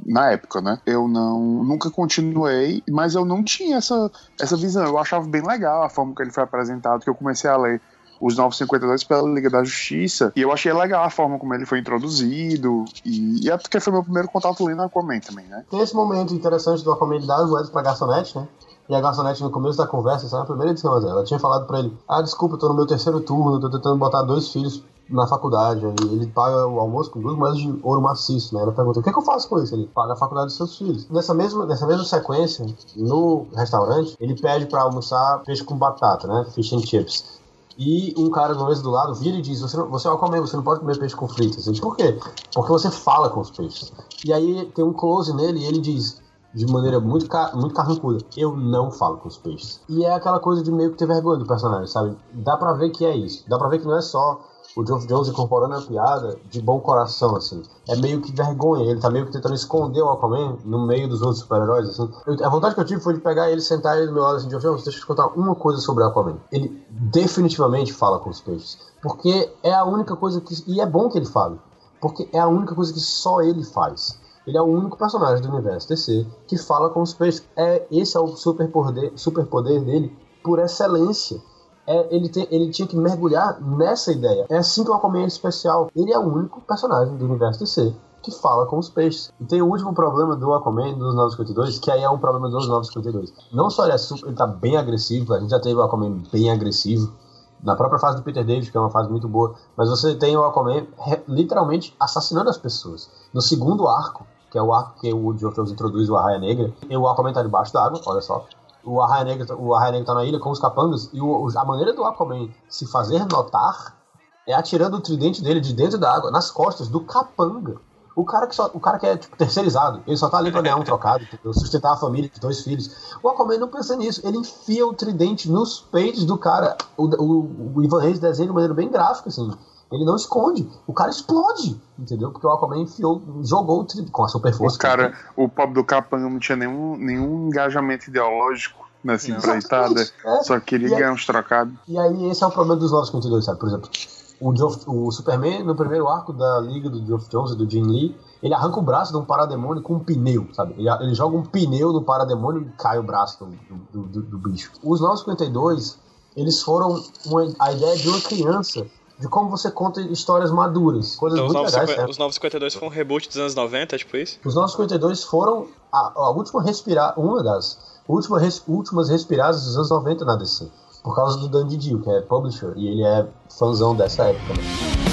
na época, né? Eu não. Nunca continuei, mas eu não tinha essa, essa visão. Eu achava bem legal a forma que ele foi apresentado, que eu comecei a ler os 952 pela Liga da Justiça. E eu achei legal a forma como ele foi introduzido. E, e é porque foi meu primeiro contato lendo Aquaman também, né? Tem esse momento interessante do Aquaman dar as moedas pra garçonete, né? E a garçonete, no começo da conversa, isso é na primeira edição, mas ela tinha falado pra ele: Ah, desculpa, tô no meu terceiro turno, tô tentando botar dois filhos na faculdade. Ele paga o almoço com duas moedas de ouro maciço, né? Ela perguntou: O que, é que eu faço com isso? Ele paga a faculdade dos seus filhos. Nessa mesma, nessa mesma sequência, no restaurante, ele pede pra almoçar peixe com batata, né? Fish and chips. E um cara no mesa do lado vira e diz: Você, não, você é você não pode comer peixe com fritas. Ele, Por quê? Porque você fala com os peixes. E aí tem um close nele e ele diz: de maneira muito, ca muito carrancuda. Eu não falo com os peixes. E é aquela coisa de meio que ter vergonha do personagem, sabe? Dá pra ver que é isso. Dá pra ver que não é só o Geoff Jones incorporando a piada de bom coração, assim. É meio que vergonha. Ele tá meio que tentando esconder o Aquaman no meio dos outros super-heróis, assim. Eu- a vontade que eu tive foi de pegar ele, sentar ele do meu lado assim, Geoff Jones, deixa eu te contar uma coisa sobre o Aquaman. Ele definitivamente fala com os peixes. Porque é a única coisa que... E é bom que ele fale. Porque é a única coisa que só ele faz. Ele é o único personagem do universo DC que fala com os peixes. É, esse é o superpoder superpoder dele por excelência. É, ele, tem- ele tinha que mergulhar nessa ideia. É assim que o Aquaman é especial. Ele é o único personagem do universo DC que fala com os peixes. E tem o último problema do Aquaman dos 952, que aí é um problema dos 952. Não só ele é super, ele tá bem agressivo, a gente já teve o Aquaman bem agressivo, na própria fase do Peter David, que é uma fase muito boa, mas você tem o Aquaman literalmente assassinando as pessoas. No segundo arco, que é o arco que o Jones introduz o Arraia Negra, e o Aquaman tá debaixo d'água, olha só. O Arraia Negra, o Arraia Negra tá na ilha com os capangas, e o- a maneira do Aquaman se fazer notar é atirando o tridente dele de dentro da água, nas costas do capanga. O cara que, só, o cara que é tipo, terceirizado, ele só tá ali pra ganhar um trocado, sustentar a família de dois filhos. O Aquaman não pensa nisso, ele enfia o tridente nos peitos do cara. O, o, o Ivan Reis desenha de maneira bem gráfica, assim. Ele não esconde, o cara explode, entendeu? Porque o Aquaman enfiou, jogou o tridente com a super força. O cara, o pobre do Capanga não tinha nenhum, nenhum engajamento ideológico nessa Não. empreitada. É, Só queria ganhar uns trocados. E aí esse é o problema dos 952, sabe? Por exemplo, o, Geoff- o Superman, no primeiro arco da liga do Geoff Jones e do Jim Lee, ele arranca o braço de um parademônio com um pneu, sabe? Ele, ele joga um pneu no parademônio e cai o braço do, do, do- do bicho. Os 952, eles foram uma- a ideia de uma criança, de como você conta histórias maduras, coisas Então, os, muito legais, 950 né? os 952 foi um reboot dos anos 90, é tipo isso? Os 952 foram a, a última respirar, uma das última res- últimas respiradas dos anos 90 na DC. Por causa do Dan Didio, que é publisher, e ele é fãzão dessa época. Né?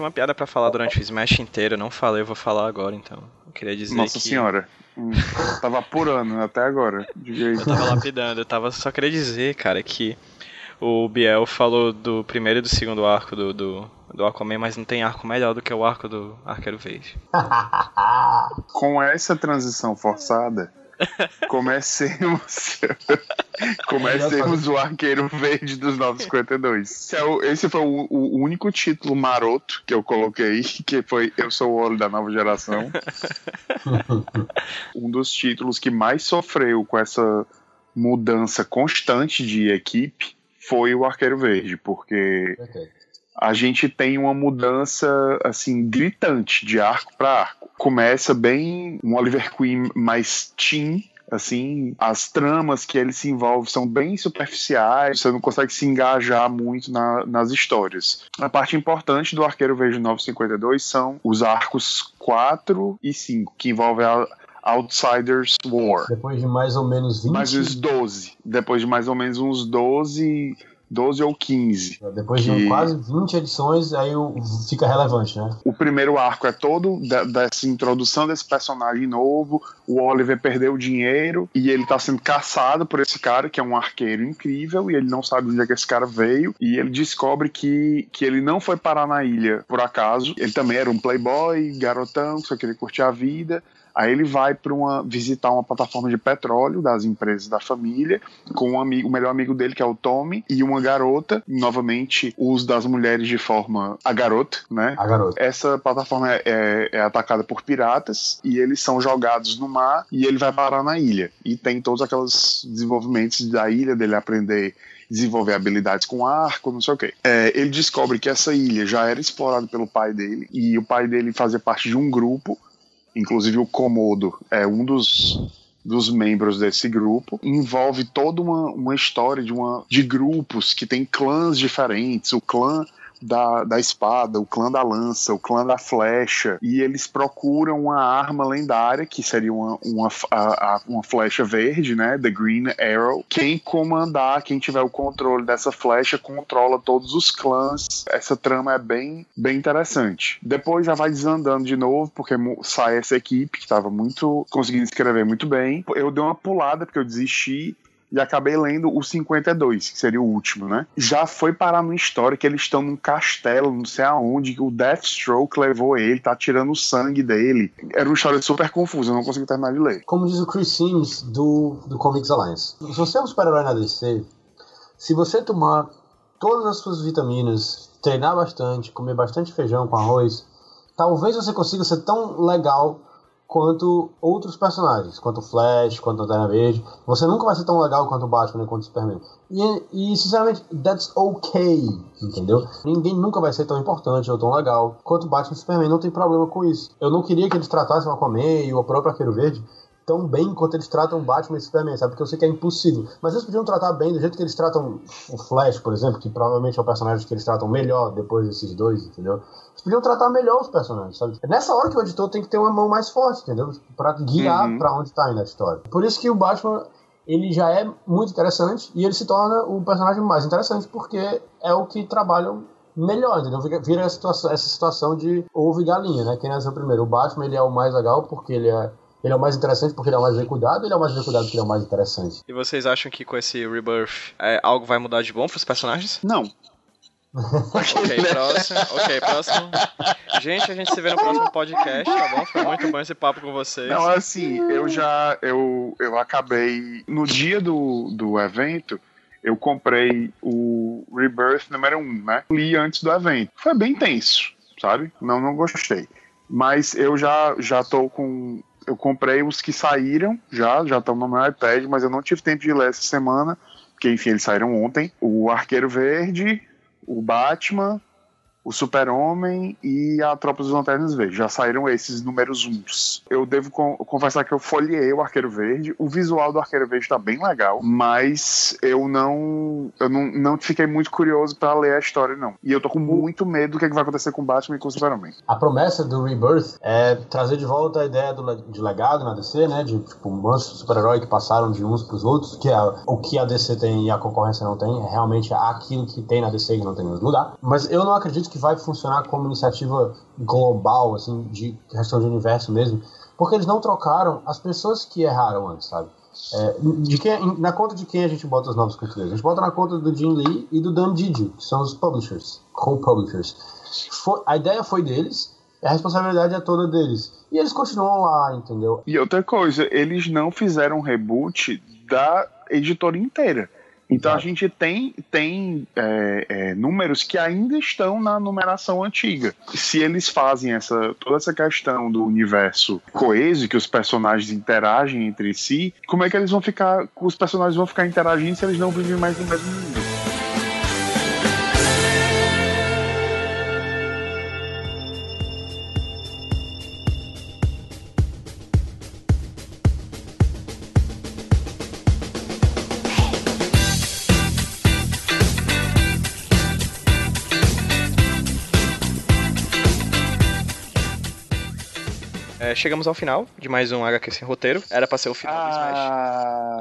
Tinha uma piada pra falar durante o Smash inteiro, eu não falei, eu vou falar agora então. Eu queria dizer Nossa que senhora. Hum, tava apurando até agora. Eu tava lapidando, eu tava só queria dizer, cara, que o Biel falou do primeiro e do segundo arco do, do, do Aquaman, mas não tem arco melhor do que o arco do Arqueiro Verde. Com essa transição forçada, comecemos. comecemos o Arqueiro Verde dos 952. Esse, é o- esse foi o, o único título maroto que eu coloquei, que foi Eu Sou o Olho da Nova Geração. um dos títulos que mais sofreu com essa mudança constante de equipe foi o Arqueiro Verde, porque a gente tem uma mudança assim gritante de arco para arco. Começa bem um Oliver Queen mais teen, assim, as tramas que ele se envolve são bem superficiais, você não consegue se engajar muito na- nas histórias. A parte importante do Arqueiro Verde 952 são os arcos 4 e 5, que envolvem a Outsiders War. Depois de mais ou menos 20. Mais uns 12. Depois de mais ou menos uns 12, 12 ou 15. Depois de que- quase 20 edições, aí fica relevante, né? O primeiro arco é todo da- dessa introdução desse personagem novo. O Oliver perdeu o dinheiro e ele tá sendo caçado por esse cara, que é um arqueiro incrível, e ele não sabe onde é que esse cara veio. E ele descobre que, que ele não foi parar na ilha por acaso. Ele também era um playboy, garotão, que só queria curtir a vida. Aí ele vai para uma visitar uma plataforma de petróleo das empresas da família com um amigo, o melhor amigo dele que é o Tommy e uma garota, novamente o uso das mulheres de forma a garota, né? A garota. Essa plataforma é, é- é atacada por piratas e eles são jogados no mar e ele vai parar na ilha e tem todos aqueles desenvolvimentos da ilha dele aprender desenvolver habilidades com arco, não sei o quê. É, ele descobre que essa ilha já era explorada pelo pai dele e o pai dele fazia parte de um grupo inclusive o Komodo é um dos, dos membros desse grupo, envolve toda uma, uma história de, uma, de grupos que tem clãs diferentes. O clã da, da espada, o clã da lança, o clã da flecha, e eles procuram uma arma lendária, que seria uma, uma, a- a- uma flecha verde, né? The Green Arrow. Quem comandar, quem tiver o controle dessa flecha, controla todos os clãs. Essa trama é bem, bem interessante. Depois já vai desandando de novo, porque sai essa equipe que estava muito conseguindo escrever muito bem. Eu dei uma pulada porque eu desisti e acabei lendo o 52, que seria o último, né? Já foi parar numa história que eles estão num castelo, não sei aonde, que o Deathstroke levou ele, tá tirando o sangue dele. Era uma história super confusa, eu não consegui terminar de ler. Como diz o Chris Sims do, do Comics Alliance. Se você é um super-herói na DC, se você tomar todas as suas vitaminas, treinar bastante, comer bastante feijão com arroz, talvez você consiga ser tão legal quanto outros personagens, quanto Flash, quanto Lanterna Verde. Você nunca vai ser tão legal quanto o Batman, quanto o Superman. E, e, sinceramente, that's okay, entendeu? Ninguém nunca vai ser tão importante ou tão legal quanto o Batman e Superman, não tem problema com isso. Eu não queria que eles tratassem o Aquaman e o próprio Arqueiro Verde tão bem quanto eles tratam Batman e Superman, sabe? Porque eu sei que é impossível. Mas eles podiam tratar bem do jeito que eles tratam o Flash, por exemplo, que provavelmente é o personagem que eles tratam melhor depois desses dois, entendeu? Eles podiam tratar melhor os personagens, sabe? É nessa hora que o editor tem que ter uma mão mais forte, entendeu? Pra guiar Uhum. pra onde tá indo a história. Por isso que o Batman, ele já é muito interessante e ele se torna o personagem mais interessante porque é o que trabalham melhor, entendeu? Vira essa situação, essa situação de ovo e galinha, né? Quem nasceu primeiro? O Batman, ele é o mais legal porque ele é ele é o mais interessante porque ele é o mais bem cuidado, ele é o mais bem cuidado porque ele é o mais interessante. E vocês acham que com esse Rebirth é, algo vai mudar de bom pros personagens? Não. Ok, próximo. Ok, próximo. Gente, a gente se vê no próximo podcast, tá bom? Foi muito bom esse papo com vocês. Não, assim, eu já. Eu, eu acabei. No dia do, do evento, eu comprei o Rebirth número 1, né? Li antes do evento. Foi bem tenso, sabe? Não, não gostei. Mas eu já, já tô com. Eu comprei os que saíram, já, já estão no meu iPad, mas eu não tive tempo de ler essa semana, porque enfim, eles saíram ontem. O Arqueiro Verde, o Batman, o Super-Homem e a Tropa dos Lanternas Verdes. Já saíram esses números uns. Eu devo con- confessar que eu folhei o Arqueiro Verde. O visual do Arqueiro Verde tá bem legal, mas eu não eu não, não fiquei muito curioso pra ler a história, não. E eu tô com muito medo do que, é que vai acontecer com o Batman e com o Super-Homem. A promessa do Rebirth é trazer de volta a ideia do, de legado na DC, né? De tipo, monstros super-herói que passaram de uns pros outros, que é o que a DC tem e a concorrência não tem. É realmente aquilo que tem na DC que não tem em outro lugar. Mas eu não acredito que vai funcionar como iniciativa global, assim, de questão de universo mesmo, porque eles não trocaram as pessoas que erraram antes, sabe? É, de quem, na conta de quem a gente bota os novos cultureiros? A gente bota na conta do Jim Lee e do Dan Didio, que são os publishers, co-publishers. A ideia foi deles, a responsabilidade é toda deles. E eles continuam lá, entendeu? E outra coisa, eles não fizeram reboot da editora inteira. Então a gente tem, tem é, é, números que ainda estão na numeração antiga. Se eles fazem essa, toda essa questão do universo coeso, que os personagens interagem entre si, como é que eles vão ficar. Os personagens vão ficar interagindo se eles não vivem mais no mesmo mundo? Chegamos ao final de mais um HQ sem roteiro. Era pra ser o final do Smash.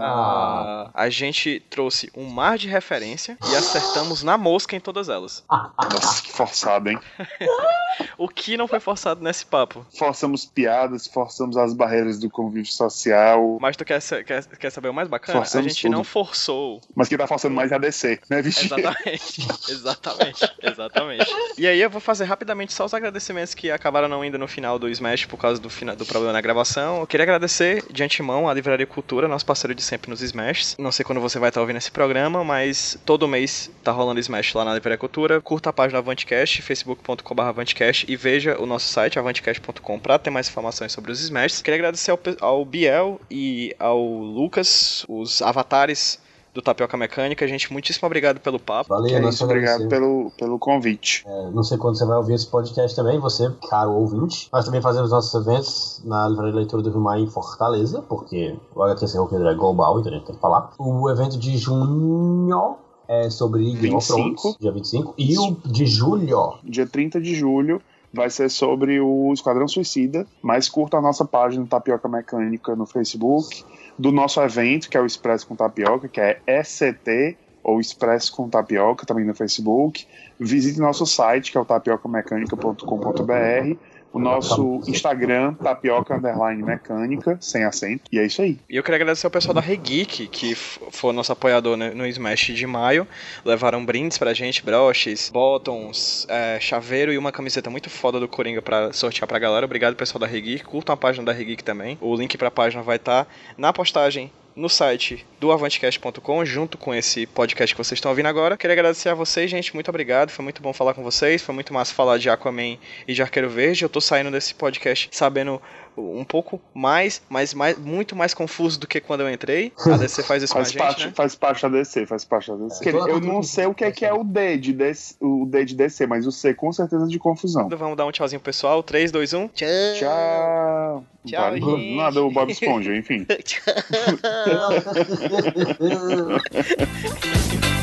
Ah, a gente trouxe um mar de referência e acertamos na mosca em todas elas. Nossa, que forçado, hein? O que não foi forçado nesse papo? Forçamos piadas, forçamos as barreiras do convívio social. Mas tu quer, quer, quer saber o mais bacana? Forçamos a gente tudo. não forçou. Mas quem tá forçando mais é a DC, né, Vicky? Exatamente, exatamente, exatamente. E aí eu vou fazer rapidamente só os agradecimentos que acabaram não indo no final do Smash por causa do, do problema na gravação. Eu queria agradecer de antemão a Livraria Cultura, nosso parceiro de sempre nos Smashes. Não sei quando você vai estar ouvindo esse programa, mas todo mês tá rolando Smash lá na Livraria Cultura. Curta a página Avantcast, facebook.com.br Avantcast e veja o nosso site avantcast.com para ter mais informações sobre os Smashes. Queria agradecer ao, ao Biel e ao Lucas, os avatares do Tapioca Mecânica. Gente, muitíssimo obrigado pelo papo. Valeu, É isso, obrigado pelo, pelo convite. É, não sei quando você vai ouvir esse podcast também, você, caro ouvinte. Nós também fazemos nossos eventos na Livraria Leitura do Rio Maia em Fortaleza, porque o HQ Sem Roqueiro é global, então a gente tem que falar. O evento de junho é sobre Game of 25. Thrones, dia 25. E o de julho, Dia 30 de julho vai ser sobre o Esquadrão Suicida, mas curta a nossa página Tapioca Mecânica no Facebook, do nosso evento, que é o Expresso com Tapioca, que é ECT, ou Expresso com Tapioca, também no Facebook. Visite nosso site, que é o tapiocamecânica.com.br, o nosso Instagram, tapioca underline mecânica, sem acento, e é isso aí. E eu queria agradecer ao pessoal da Regeek, que foi nosso apoiador no Smash de maio. Levaram brindes pra gente, broches, bottoms, é, chaveiro e uma camiseta muito foda do Coringa pra sortear pra galera. Obrigado, pessoal da Regeek. Curtam a página da Regeek também. O link pra página vai estar na postagem no site do avantcast.com, junto com esse podcast que vocês estão ouvindo agora. Queria agradecer a vocês, gente. Muito obrigado. Foi muito bom falar com vocês. Foi muito massa falar de Aquaman e de Arqueiro Verde. Eu tô saindo desse podcast sabendo um pouco mais, mas mais, muito mais confuso do que quando eu entrei. A DC faz isso com a Faz gente, parte, né? faz parte da DC, faz parte da DC. É, eu não sei o que é, que é o D de DC, o D de DC, mas o C com certeza de confusão. Vamos dar um tchauzinho pro pessoal. 3, 2, 1. Tchau. Tchau. Tchau, gente. Nada, o Bob Esponja, enfim. Tchau.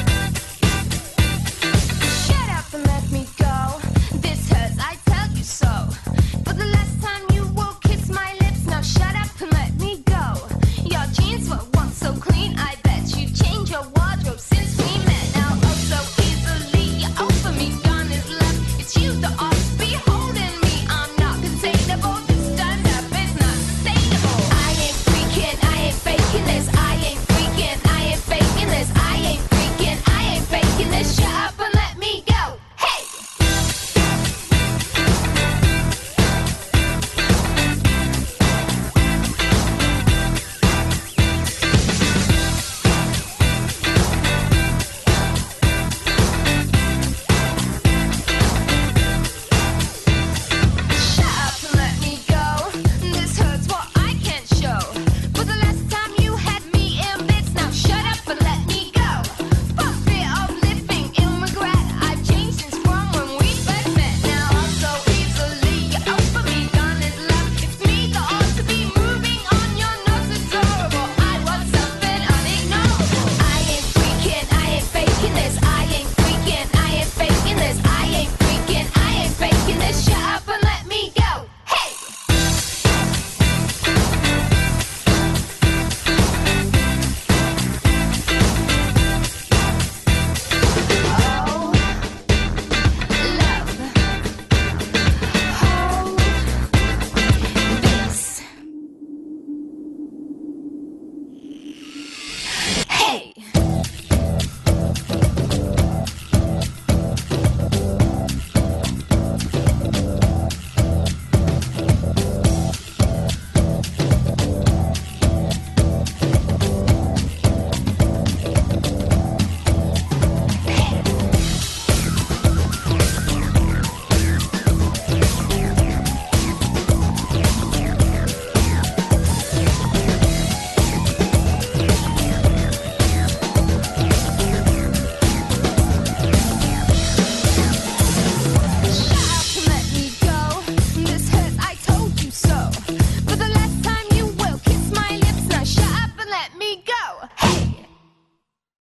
kids were once so clean. I bet you'd change your.